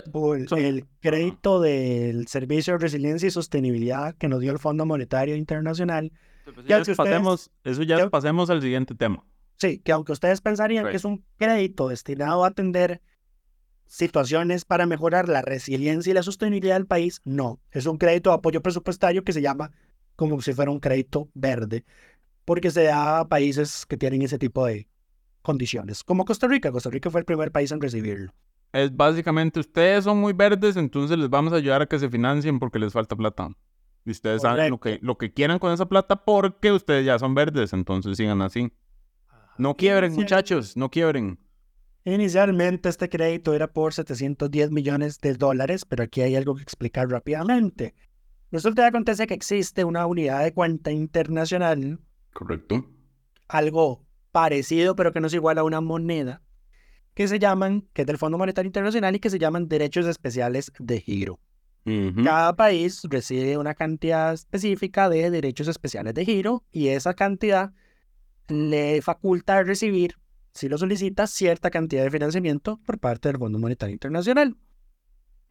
el crédito del Servicio de Resiliencia y Sostenibilidad que nos dio el Fondo Monetario Internacional. Pues ya pasemos, eso ya, pasemos al siguiente tema. Sí, que aunque ustedes pensarían que es un crédito destinado a atender situaciones para mejorar la resiliencia y la sostenibilidad del país, no. Es un crédito de apoyo presupuestario que se llama como si fuera un crédito verde, porque se da a países que tienen ese tipo de condiciones, como Costa Rica. Costa Rica fue el primer país en recibirlo. Es básicamente, ustedes son muy verdes, entonces les vamos a ayudar a que se financien porque les falta plata. Y ustedes saben lo que, lo que quieran con esa plata porque ustedes ya son verdes, entonces sigan así. No quiebren, muchachos, no quiebren. Inicialmente este crédito era por 710 millones de dólares, pero aquí hay algo que explicar rápidamente. Resulta que acontece que existe una unidad de cuenta internacional. Correcto. Algo parecido, pero que no es igual a una moneda, que se llaman, que es del Fondo Monetario Internacional y que se llaman derechos especiales de giro. Cada país recibe una cantidad específica de derechos especiales de giro y esa cantidad le faculta recibir, si lo solicita, cierta cantidad de financiamiento por parte del Fondo Monetario Internacional.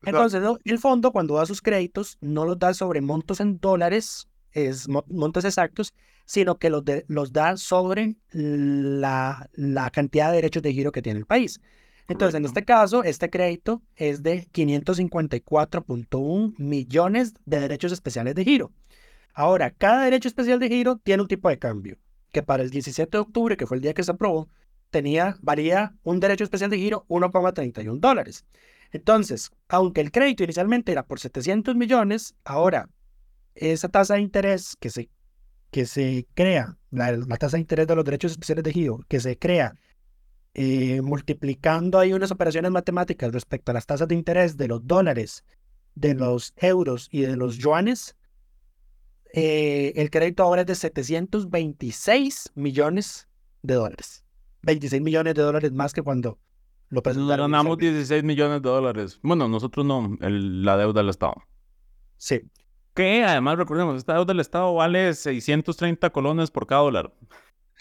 Entonces, el fondo cuando da sus créditos no los da sobre montos en dólares, es montos exactos, sino que los, los da sobre la, la cantidad de derechos de giro que tiene el país. Entonces, en este caso, este crédito es de 554.1 millones de derechos especiales de giro. Ahora, cada derecho especial de giro tiene un tipo de cambio, que para el 17 de octubre, que fue el día que se aprobó, tenía, valía un derecho especial de giro 1,31 dólares. Entonces, aunque el crédito inicialmente era por 700 millones, ahora esa tasa de interés que se, que se crea, la, tasa de interés de los derechos especiales de giro, que se crea eh, multiplicando ahí unas operaciones matemáticas respecto a las tasas de interés de los dólares, de los euros y de los yuanes, eh, el crédito ahora es de 726 millones de dólares. 26 millones de dólares más que cuando lo Ganamos 16 millones de dólares. Bueno, nosotros no, la deuda del Estado. Sí. Que además, recordemos, esta deuda del Estado vale 630 colones por cada dólar.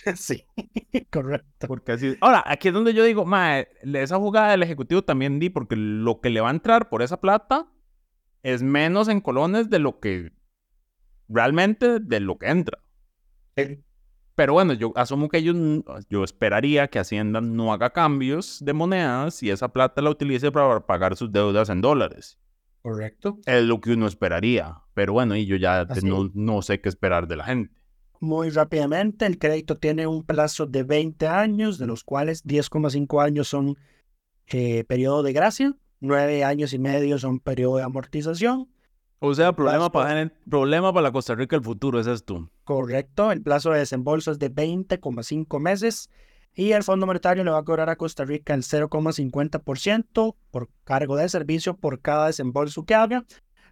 (laughs) Sí, (laughs) correcto. Porque así. Ahora, aquí es donde yo digo, mae, esa jugada del Ejecutivo también di, porque lo que le va a entrar por esa plata es menos en colones de lo que realmente de lo que entra. Pero bueno, yo asumo que ellos, yo esperaría que Hacienda no haga cambios de monedas y esa plata la utilice para pagar sus deudas en dólares. Correcto. Es lo que uno esperaría. Pero bueno, y yo ya no, no sé qué esperar de la gente. Muy rápidamente, el crédito tiene un plazo de 20 años, de los cuales 10,5 años son eh, periodo de gracia, 9 años y medio son periodo de amortización o sea, problema para, problema para la Costa Rica el futuro, ese es tú. Correcto, el plazo de desembolso es de 20,5 meses y el Fondo Monetario le va a cobrar a Costa Rica el 0,50% por cargo de servicio por cada desembolso que haga.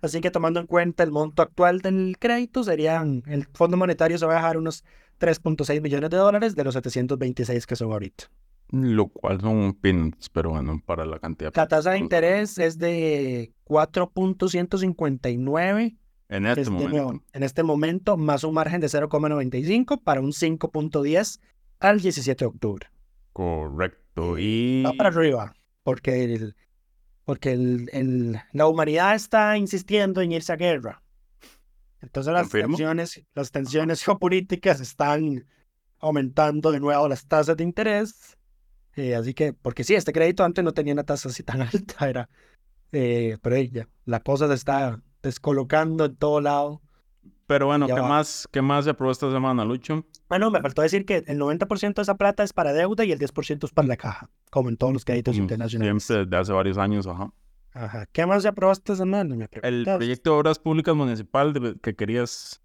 Así que tomando en cuenta el monto actual del crédito, serían, el Fondo Monetario se va a dejar unos 3.6 millones de dólares de los 726 que son ahorita. Lo cual son pins, pero bueno, para la cantidad. La tasa de interés es de 4.159. En este momento. en este momento, más un margen de 0,95 para un 5.10 al 17 de octubre. Correcto. Y. Va para arriba, porque, el, porque el, la humanidad está insistiendo en irse a guerra. Entonces las tensiones, las tensiones geopolíticas están aumentando de nuevo las tasas de interés eh, así que, porque sí, este crédito antes no tenía una tasa así tan (laughs) alta, era, eh, pero ya, la cosa se está descolocando en todo lado. Pero bueno, ¿qué más, ¿qué más se aprobó esta semana, Lucho? Bueno, me faltó decir que el 90% de esa plata es para deuda y el 10% es para la caja, como en todos los créditos mm, internacionales. Siempre, de hace varios años, ajá. Ajá. ¿Qué más se aprobó esta semana? el proyecto de obras públicas municipal que querías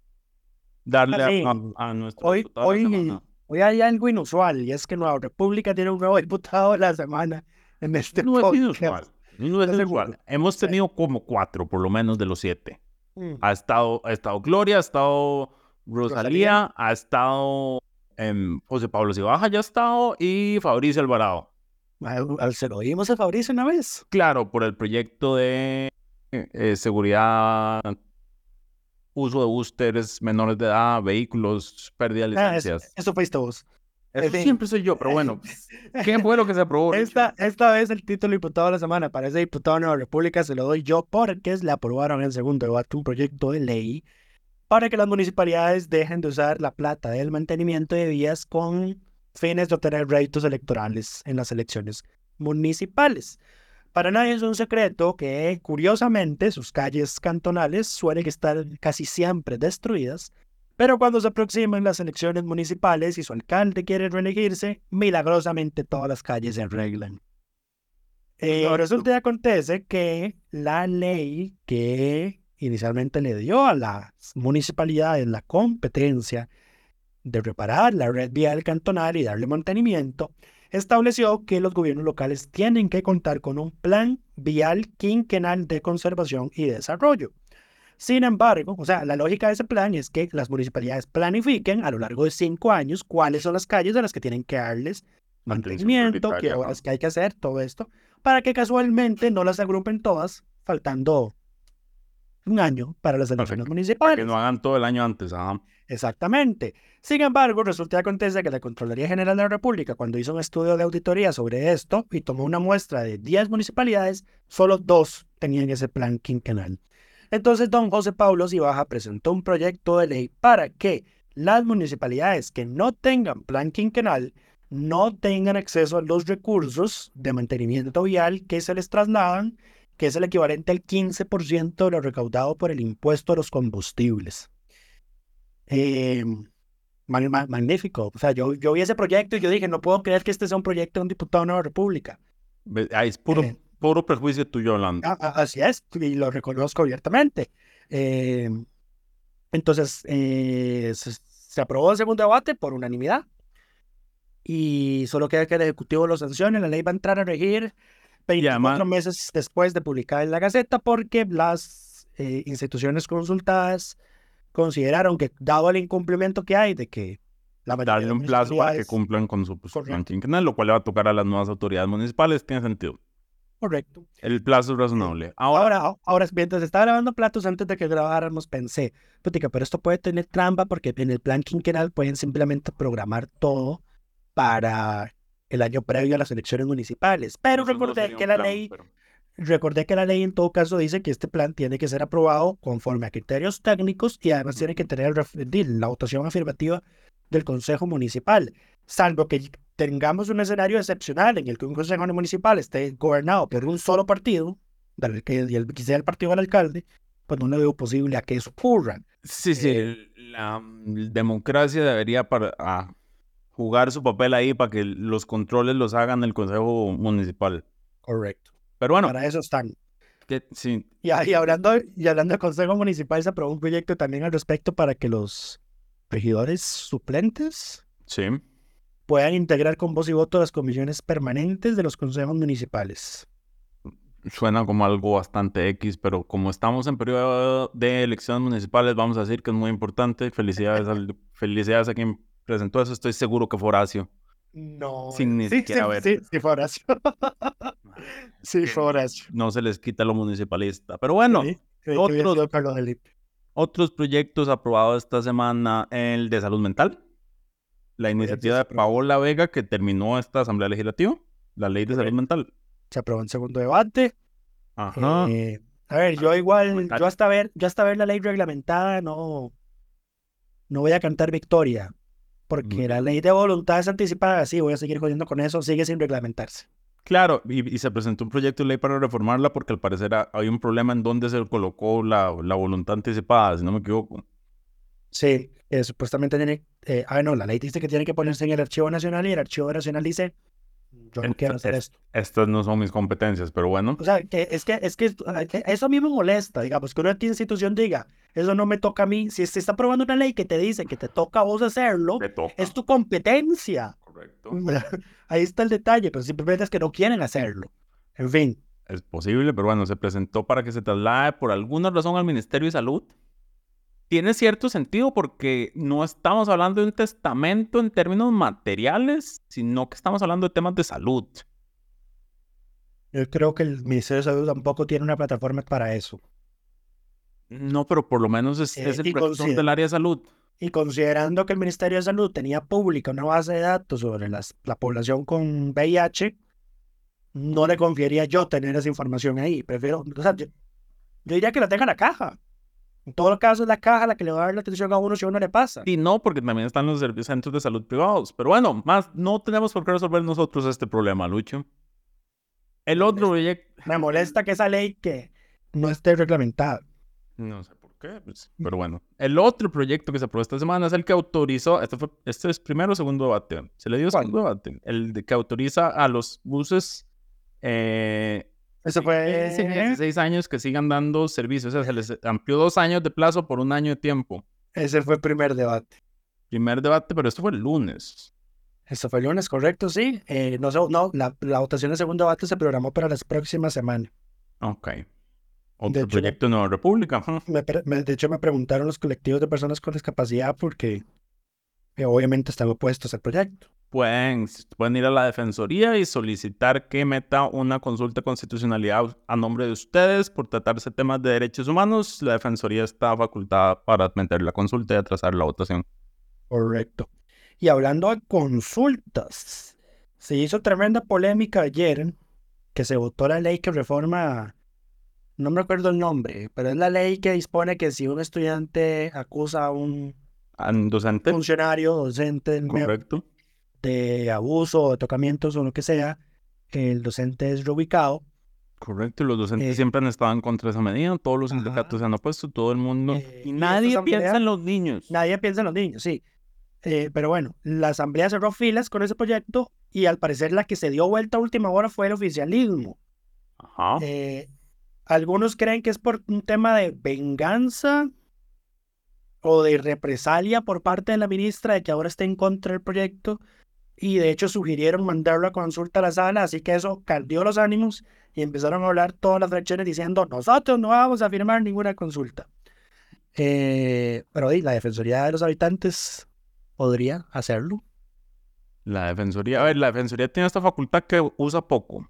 darle ah, a, nuestro hoy, hoy, Hoy hay algo inusual y es que Nueva República tiene un nuevo diputado de la semana en este no Es inusual. No es inusual. Hemos tenido como cuatro, por lo menos, de los siete. Mm. Ha, estado, ha estado Gloria, ha estado Rosalía, ha estado em, José Pablo Cibaja, ya ha estado, y Fabricio Alvarado. ¿Se lo oímos a Fabricio una vez? Claro, por el proyecto de eh, seguridad uso de boosters, menores de edad, vehículos, pérdida de ah, licencias. eso, fuiste vos. Eso siempre soy yo, pero bueno, (laughs) ¿qué fue lo que se aprobó? Esta, esta vez el título diputado de la semana para ese diputado de Nueva República se lo doy yo porque le aprobaron en segundo debate un proyecto de ley para que las municipalidades dejen de usar la plata del mantenimiento de vías con fines de obtener réditos electorales en las elecciones municipales. Para nadie es un secreto que, curiosamente, sus calles cantonales suelen estar casi siempre destruidas, pero cuando se aproximan las elecciones municipales y su alcalde quiere reelegirse, milagrosamente todas las calles se arreglan. Eh, resulta y acontece que la ley que inicialmente le dio a las municipalidades la competencia de reparar la red vial cantonal y darle mantenimiento, estableció que los gobiernos locales tienen que contar con un plan vial quinquenal de conservación y desarrollo. Sin embargo, o sea, la lógica de ese plan es que las municipalidades planifiquen a lo largo de cinco años cuáles son las calles a las que tienen que darles mantenimiento, que horas que hay que hacer, todo esto, para que casualmente no las agrupen todas, faltando un año para las elecciones municipales. que no hagan todo el año antes. Exactamente. Sin embargo, resulta que acontece que la Contraloría General de la República, cuando hizo un estudio de auditoría sobre esto y tomó una muestra de 10 municipalidades, solo dos tenían ese plan quinquenal. Entonces, don José Paulo Cibaja presentó un proyecto de ley para que las municipalidades que no tengan plan quinquenal no tengan acceso a los recursos de mantenimiento vial que se les trasladan que es el equivalente al 15% de lo recaudado por el impuesto a los combustibles. Eh, magnífico. O sea, yo, yo vi ese proyecto y yo dije, no puedo creer que este sea un proyecto de un diputado de la República. es puro, eh, puro prejuicio tuyo hablando. así es, y lo reconozco abiertamente. Eh, entonces, se, se, aprobó el segundo debate por unanimidad. Y solo queda que el Ejecutivo lo sancione. La ley va a entrar a regir 24 meses después de publicar en la Gaceta porque las eh, instituciones consultadas consideraron que, dado el incumplimiento que hay de que la Darle un plazo para que cumplan con su plan lo cual le va a tocar a las nuevas autoridades municipales, tiene sentido. Correcto. El plazo es razonable. Ahora, ahora, ahora mientras estaba grabando platos, antes de que grabáramos, pensé, pero esto puede tener trampa porque en el plan quinquenal pueden simplemente programar todo para el año previo a las elecciones municipales. Pero recordé que la ley, recordé que la ley en todo caso dice que este plan tiene que ser aprobado conforme a criterios técnicos y además tiene que tener la votación afirmativa del Consejo Municipal, salvo que tengamos un escenario excepcional en el que un Consejo Municipal esté gobernado por un solo partido, del que, el, que sea el partido del alcalde, pues no le veo posible a que eso ocurra. Sí, sí, eh, la democracia debería para, ah, jugar su papel ahí para que los controles los hagan el Consejo Municipal. Correcto. Pero bueno. Para eso están. Que, sí. Y, y, hablando, y hablando del Consejo Municipal, se aprobó un proyecto también al respecto para que los regidores suplentes sí. Puedan integrar con voz y voto las comisiones permanentes de los consejos municipales. Suena como algo bastante X, pero como estamos en periodo de elecciones municipales, vamos a decir que es muy importante. Felicidades, al, (laughs) felicidades a quien presentó eso, estoy seguro que fue Horacio. No. Sin ni sí, siquiera sí, ver. Sí, sí, fue Horacio. (laughs) sí, fue Horacio. No se les quita lo municipalista. Pero bueno, otros, otros proyectos aprobados esta semana, el de salud mental. La iniciativa de Paola Vega que terminó esta Asamblea Legislativa, la ley de salud mental. Se aprobó en segundo debate. Ajá. Eh, a ver, yo igual, yo hasta ver, yo hasta ver la ley reglamentada no, no voy a cantar victoria porque la ley de voluntades anticipadas, sí, voy a seguir jodiendo con eso, sigue sin reglamentarse. Claro, y, se presentó un proyecto de ley para reformarla porque al parecer hay un problema en donde se colocó la, la voluntad anticipada, si no me equivoco. Sí, supuestamente tiene, eh, ah, no, la ley dice que tiene que ponerse en el Archivo Nacional y el Archivo Nacional dice, yo no quiero hacer esto. Estas no son mis competencias, pero bueno. O sea, que es que, es que eso a mí me molesta, digamos, que una institución diga, eso no me toca a mí. Si se está aprobando una ley que te dice que te toca a vos hacerlo, es tu competencia. Correcto. (laughs) Ahí está el detalle, pero simplemente es que no quieren hacerlo. En fin. Es posible, pero bueno, se presentó para que se traslade por alguna razón al Ministerio de Salud. Tiene cierto sentido porque no estamos hablando de un testamento en términos materiales, sino que estamos hablando de temas de salud. Yo creo que el Ministerio de Salud tampoco tiene una plataforma para eso. No, pero por lo menos es, eh, el profesor del área de salud. Y considerando que el Ministerio de Salud tenía pública una base de datos sobre las, la población con VIH, no le confiaría yo tener esa información ahí. Prefiero, o sea, yo, diría que la tenga la caja. En todo caso es la caja la que le va a dar la atención a uno si a uno le pasa. Y no, porque también están los centros de salud privados. Pero bueno, más no tenemos por qué resolver nosotros este problema, Lucho. El otro proyecto... Me molesta que esa ley que no esté reglamentada. No sé por qué, pues, pero bueno. El otro proyecto que se aprobó esta semana es el que autorizó, este, fue, este es primero o segundo debate, se le dio segundo debate, el de que autoriza a los buses eh, Eso fue 16 años que sigan dando servicios, o sea, se les amplió dos años de plazo por un año de tiempo. Ese fue el primer debate. Primer debate, pero esto fue el lunes. Eso fue el lunes, correcto, sí. Eh, no, no la, la votación del segundo debate se programó para las próximas semanas. Ok. Otro proyecto de Nueva República. de hecho, me preguntaron los colectivos de personas con discapacidad porque eh, obviamente están opuestos al proyecto. Pueden, pueden ir a la Defensoría y solicitar que meta una consulta de constitucionalidad a nombre de ustedes por tratarse temas de derechos humanos. La Defensoría está facultada para meter la consulta y atrasar la votación. Correcto. Y hablando de consultas, se hizo tremenda polémica ayer que se votó la ley que reforma, no me acuerdo el nombre, pero es la ley que dispone que si un estudiante acusa a un docente, funcionario, docente, correcto, de abuso o de tocamientos o lo que sea, el docente es reubicado. Correcto, y los docentes eh, siempre han estado en contra de esa medida, todos los sindicatos se han opuesto, todo el mundo. Eh, y nadie piensa en los niños. Nadie piensa en los niños, sí. Eh, pero bueno, la asamblea cerró filas con ese proyecto y al parecer la que se dio vuelta a última hora fue el oficialismo. Ajá. algunos creen que es por un tema de venganza o de represalia por parte de la ministra de que ahora esté en contra del proyecto y de hecho sugirieron mandarlo a consulta a la sala, así que eso caldió los ánimos y empezaron a hablar todas las fracciones diciendo nosotros no vamos a firmar ninguna consulta. Eh, pero la Defensoría de los Habitantes podría hacerlo. La Defensoría, a ver, la Defensoría tiene esta facultad que usa poco.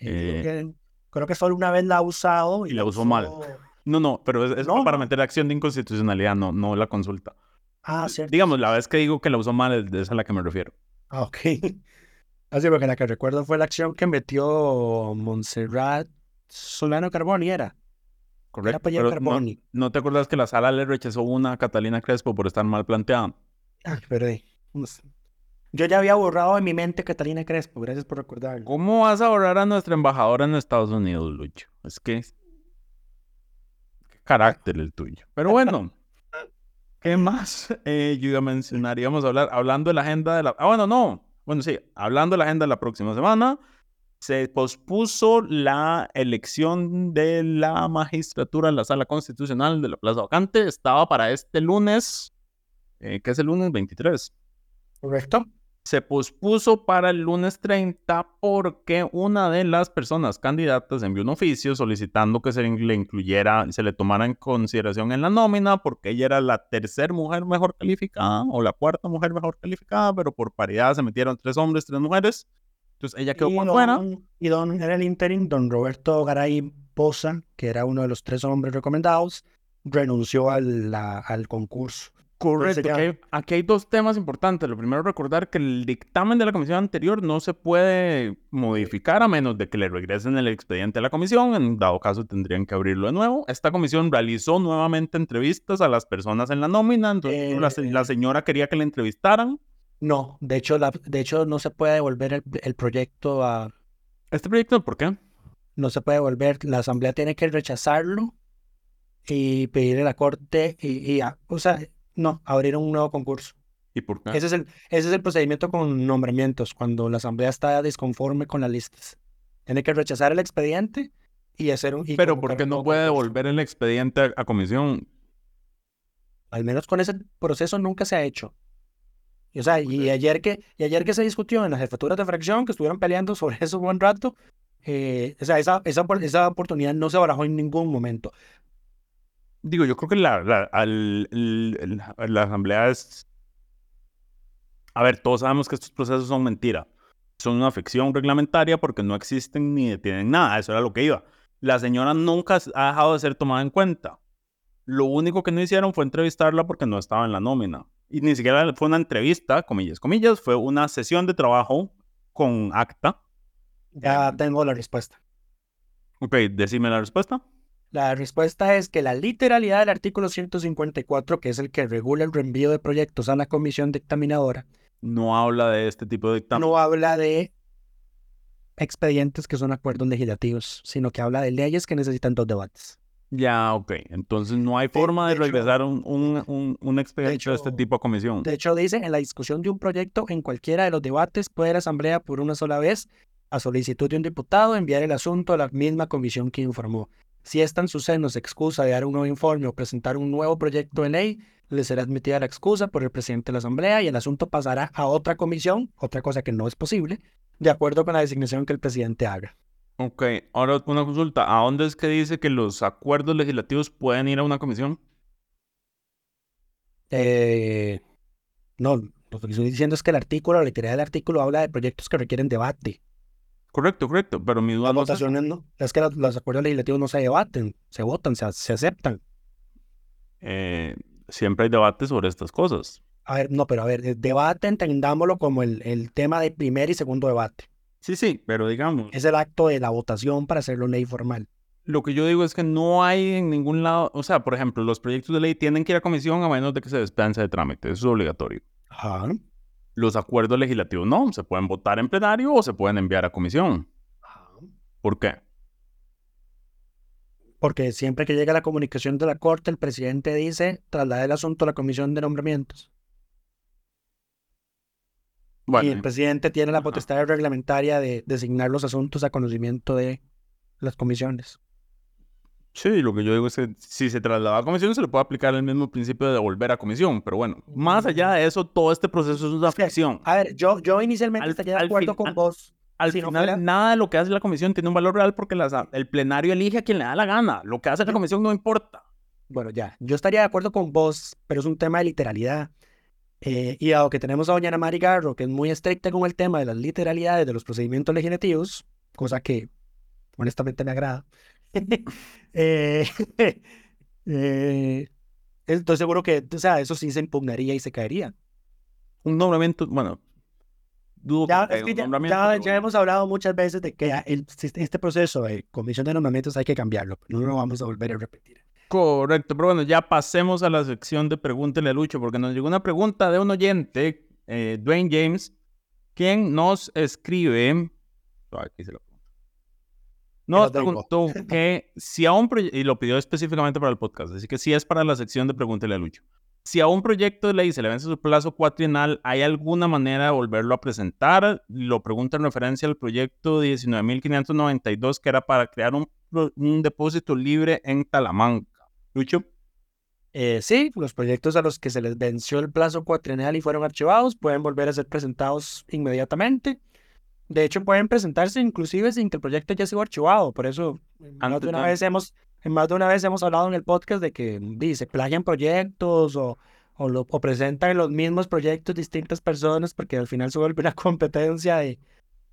Eh, creo, que, solo una vez la ha usado. Y, la usó mal. No, no, pero es, para meter acción de inconstitucionalidad, no, no la consulta. Ah, cierto. Digamos, la vez que digo que la usó mal es a la que me refiero. Ah, ok. (laughs) Así, porque la que recuerdo fue la acción que metió Montserrat Solano Carboni, ¿era? Correcto. no, te acuerdas que la sala le rechazó una a Catalina Crespo por estar mal planteada? Ah, perdí. Yo ya había borrado de mi mente Catalina Crespo, gracias por recordarlo. ¿Cómo vas a borrar a nuestra embajadora en Estados Unidos, Lucho? Es que... Qué carácter el tuyo. Pero bueno... ¿Qué más (laughs) eh, yo iba a mencionar? Íbamos a hablar, hablando de la agenda de la... Ah, bueno, no. Bueno, sí, hablando de la agenda de la próxima semana, se pospuso la elección de la magistratura en la sala constitucional de la Plaza Vacante. Estaba para este lunes, eh, que es el lunes 23. Correcto se pospuso para el lunes 30 porque una de las personas candidatas envió un oficio solicitando que se le incluyera, se le tomara en consideración en la nómina porque ella era la tercera mujer mejor calificada o la cuarta mujer mejor calificada, pero por paridad se metieron tres hombres, tres mujeres. Entonces ella quedó por fuera. Y don, era el interim, don Roberto Garay Poza, que era uno de los tres hombres recomendados, renunció al, al concurso. Correcto. Aquí hay, dos temas importantes. Lo primero, recordar que el dictamen de la comisión anterior no se puede modificar a menos de que le regresen el expediente a la comisión. En dado caso, tendrían que abrirlo de nuevo. Esta comisión realizó nuevamente entrevistas a las personas en la nómina. Entonces, la, eh. señora quería que le entrevistaran. No, de hecho, la, de hecho no se puede devolver el, proyecto a... ¿Este proyecto por qué? No se puede devolver. La asamblea tiene que rechazarlo y pedirle a la corte y, y o sea, no, abrir un nuevo concurso. ¿Y por qué? Ese es, el, ese es el procedimiento con nombramientos, cuando la asamblea está disconforme con las listas. Tiene que rechazar el expediente y hacer un... Pero ¿por qué no puede devolver el expediente a, comisión? Al menos con ese proceso nunca se ha hecho. Y, o sea, y ayer, que, y ayer que se discutió en las jefaturas de fracción, que estuvieron peleando sobre (laughs) eso un buen rato, eh, o sea, esa, esa, esa oportunidad no se barajó en ningún momento. Digo, yo creo que la, la, asamblea es... A ver, todos sabemos que estos procesos son mentira. Son una ficción reglamentaria porque no existen ni detienen nada. Eso era lo que iba. La señora nunca ha dejado de ser tomada en cuenta. Lo único que no hicieron fue entrevistarla porque no estaba en la nómina. Y ni siquiera fue una entrevista, comillas, comillas, fue una sesión de trabajo con acta. Ya tengo la respuesta. Ok, decime la respuesta. La respuesta es que la literalidad del artículo 154, que es el que regula el reenvío de proyectos a la comisión dictaminadora, no habla de este tipo de dictamen. No habla de expedientes que son acuerdos legislativos, sino que habla de leyes que necesitan dos debates. Ya, ok. Entonces no hay forma de, regresar un, un, un, expediente de, este tipo a comisión. De hecho, dice, en la discusión de un proyecto, en cualquiera de los debates, puede la Asamblea por una sola vez, a solicitud de un diputado, enviar el asunto a la misma comisión que informó. Si esta en su seno se excusa de dar un nuevo informe o presentar un nuevo proyecto de ley, le será admitida la excusa por el presidente de la Asamblea y el asunto pasará a otra comisión, otra cosa que no es posible, de acuerdo con la designación que el presidente haga. Ok, ahora una consulta. ¿A dónde es que dice que los acuerdos legislativos pueden ir a una comisión? Eh, no, Lo que estoy diciendo es que el artículo, la literalidad del artículo habla de proyectos que requieren debate. Correcto, correcto, pero mi duda Las no es votaciones no. Es que los, los acuerdos legislativos no se debaten, se votan, se, se aceptan. Eh, siempre hay debate sobre estas cosas. A ver, no, pero a ver, el debate entendámoslo como el, el tema de primer y segundo debate. Sí, sí, pero digamos, Es el acto de la votación para hacerlo ley formal. lo que yo digo es que no hay en ningún lado, o sea, por ejemplo, los proyectos de ley tienen que ir a comisión a menos de que se dispense de trámite, eso es obligatorio. Ajá. Los acuerdos legislativos no, se pueden votar en plenario o se pueden enviar a comisión. ¿Por qué? Porque siempre que llega la comunicación de la Corte, el presidente dice, traslade el asunto a la comisión de nombramientos. Bueno, y el presidente tiene la Ajá. potestad reglamentaria de designar los asuntos a conocimiento de las comisiones. Sí, lo que yo digo es que si se traslada a comisión se le puede aplicar el mismo principio de devolver a comisión, pero bueno, más allá de eso, todo este proceso es una Es que- ficción. A ver, yo, yo inicialmente Al- estaría de al acuerdo final- con vos. Al si no final, fuera- nada de lo que hace la comisión tiene un valor real porque las- el plenario elige a quien le da la gana. Lo que hace la comisión no importa. Bueno, ya, yo estaría de acuerdo con vos, pero es un tema de literalidad. Eh, y dado que tenemos a doña Mari Garro, que es muy estricta con el tema de las literalidades de los procedimientos legislativos, cosa que honestamente me agrada, (laughs) eh, (laughs) eh, estoy seguro que, o sea, eso sí se impugnaría y se caería. Un nombramiento, bueno, dudo Ya, que es haya que un ya, nombramiento, ya- pero ya hemos hablado muchas veces de que el- este proceso de comisión de nombramientos hay que cambiarlo, no lo vamos a volver a repetir. Correcto, pero bueno, ya pasemos a la sección de Pregúntele a Lucho, porque nos llegó una pregunta de un oyente, eh, Dwayne James, quien nos escribe. Aquí se lo tengo. preguntó que si a un proyecto, y lo pidió específicamente para el podcast, así que sí es para la sección de Pregúntele a Lucho. Si a un proyecto de ley se le vence su plazo cuatrienal, ¿hay alguna manera de volverlo a presentar? Lo pregunta en referencia al proyecto 19.592, que era para crear un, un depósito libre en Talamanca. Lucho. Eh, sí, los proyectos a los que se les venció el plazo cuatrienal y fueron archivados pueden volver a ser presentados inmediatamente. De hecho, pueden presentarse inclusive sin que el proyecto haya sido archivado. Por eso, más de una vez hemos, en más de una vez hemos hablado en el podcast de que di, se plagian proyectos o, o, lo- o presentan los mismos proyectos distintas personas porque al final se vuelve una (laughs) competencia de,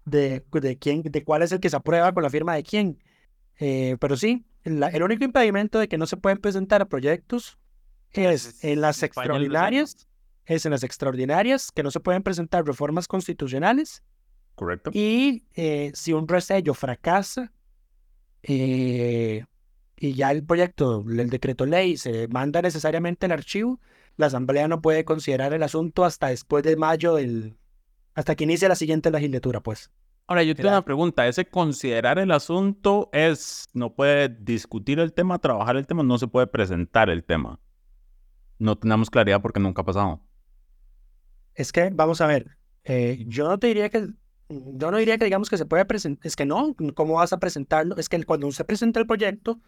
de, de quién, de cuál es el que se aprueba con la firma de quién. Eh, pero sí, la- el único impedimento de que no se pueden presentar proyectos es en las extraordinarias, es en las extraordinarias que no se pueden presentar reformas constitucionales Correcto. y eh, si un resello fracasa eh, y ya el proyecto, el decreto ley se manda necesariamente al archivo, la asamblea no puede considerar el asunto hasta después de mayo del, hasta que inicie la siguiente legislatura, pues. Ahora, yo tengo una pregunta. ¿Ese considerar el asunto es, no puede discutir el tema, trabajar el tema, no se puede presentar el tema? No tenemos claridad porque nunca ha pasado. Es que, vamos a ver, eh, yo no te diría que, yo no diría que digamos que se puede presentar, es que no, ¿cómo vas a presentarlo? Es que cuando se presenta el proyecto,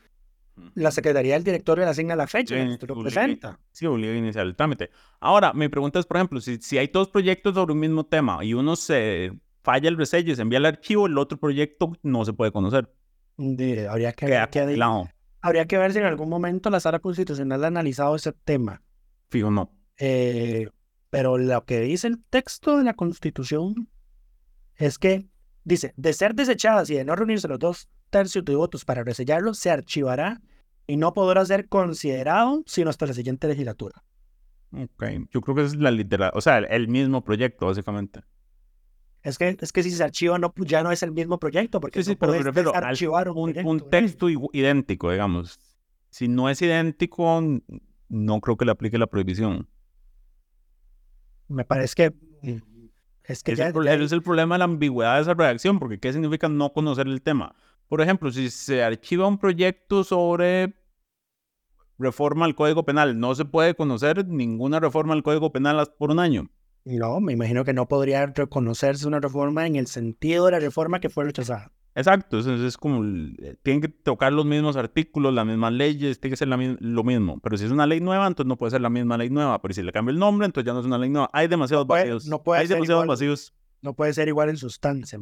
la Secretaría del Directorio le asigna la fecha, Sí, y usted lo obliga- presenta. Sí, obliga a iniciar el trámite. Ahora, mi pregunta es, por ejemplo, si, si hay dos proyectos sobre un mismo tema y uno se falla el resello y se envía el archivo, el otro proyecto no se puede conocer. Habría, que, Queda que- congelado. habría que ver si en algún momento la Sala Constitucional ha analizado ese tema. Fijo, no. Eh, pero lo que dice el texto de la Constitución es que dice, de ser desechadas y de no reunirse los dos tercios de votos para resellarlo, se archivará y no podrá ser considerado sino hasta la siguiente legislatura. Ok. Yo creo que es la literal, o sea, el, mismo proyecto, básicamente. Es que, es que si se archiva no, pues ya no es el mismo proyecto, porque Sí, sí, pero al- desarchivar un, Un, proyecto un texto idéntico, digamos. Si no es idéntico, no creo que le aplique la prohibición. Me parece que... Es que Es ya, el, ya- es el problema de la ambigüedad de esa redacción, porque ¿qué significa no conocer el tema? Por ejemplo, si se archiva un proyecto sobre reforma al Código Penal, no se puede conocer ninguna reforma al Código Penal por un año. No, me imagino que no podría reconocerse una reforma en el sentido de la reforma que fue rechazada. Exacto, eso es, como, eh, tienen que tocar los mismos artículos, las mismas leyes, tiene que ser la lo mismo. Pero si es una ley nueva, entonces no puede ser la misma ley nueva. Pero si le cambia el nombre, entonces ya no es una ley nueva. Hay demasiados vacíos. no puede Hay ser demasiados igual. vacíos. No puede ser igual en sustancia.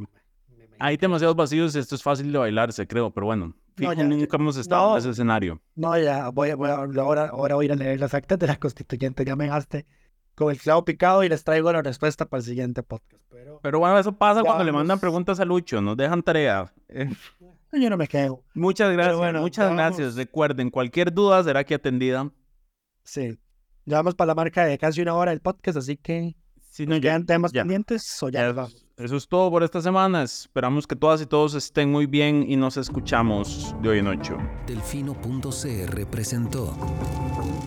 Hay demasiados vacíos, esto es fácil de bailarse, creo, pero bueno. fijo, ya- nunca hemos estado no. en ese escenario. No, ya voy, a- voy ahora, ahora voy a leer las actas de la constituyente. Ya me dejaste con el clavo picado y les traigo la respuesta para el siguiente podcast. Pero, Pero bueno, eso pasa cuando le mandan preguntas a Lucho, nos dejan tarea. Eh, yo no me quejo. muchas gracias, bueno, muchas vamos. gracias. Recuerden, cualquier duda será aquí atendida. Sí. Ya vamos para la marca de casi una hora del podcast, así que Si ¿nos quedan temas ya. pendientes o ya? Eso es todo por esta semana. Esperamos que todas y todos estén muy bien y nos escuchamos de hoy en ocho. Delfino.cr presentó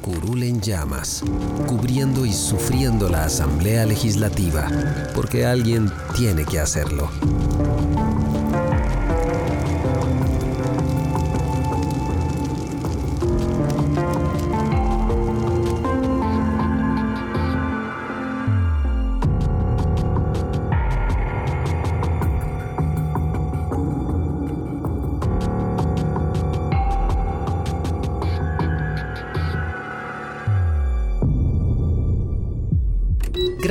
Curul en llamas, cubriendo y sufriendo la Asamblea Legislativa, porque alguien tiene que hacerlo.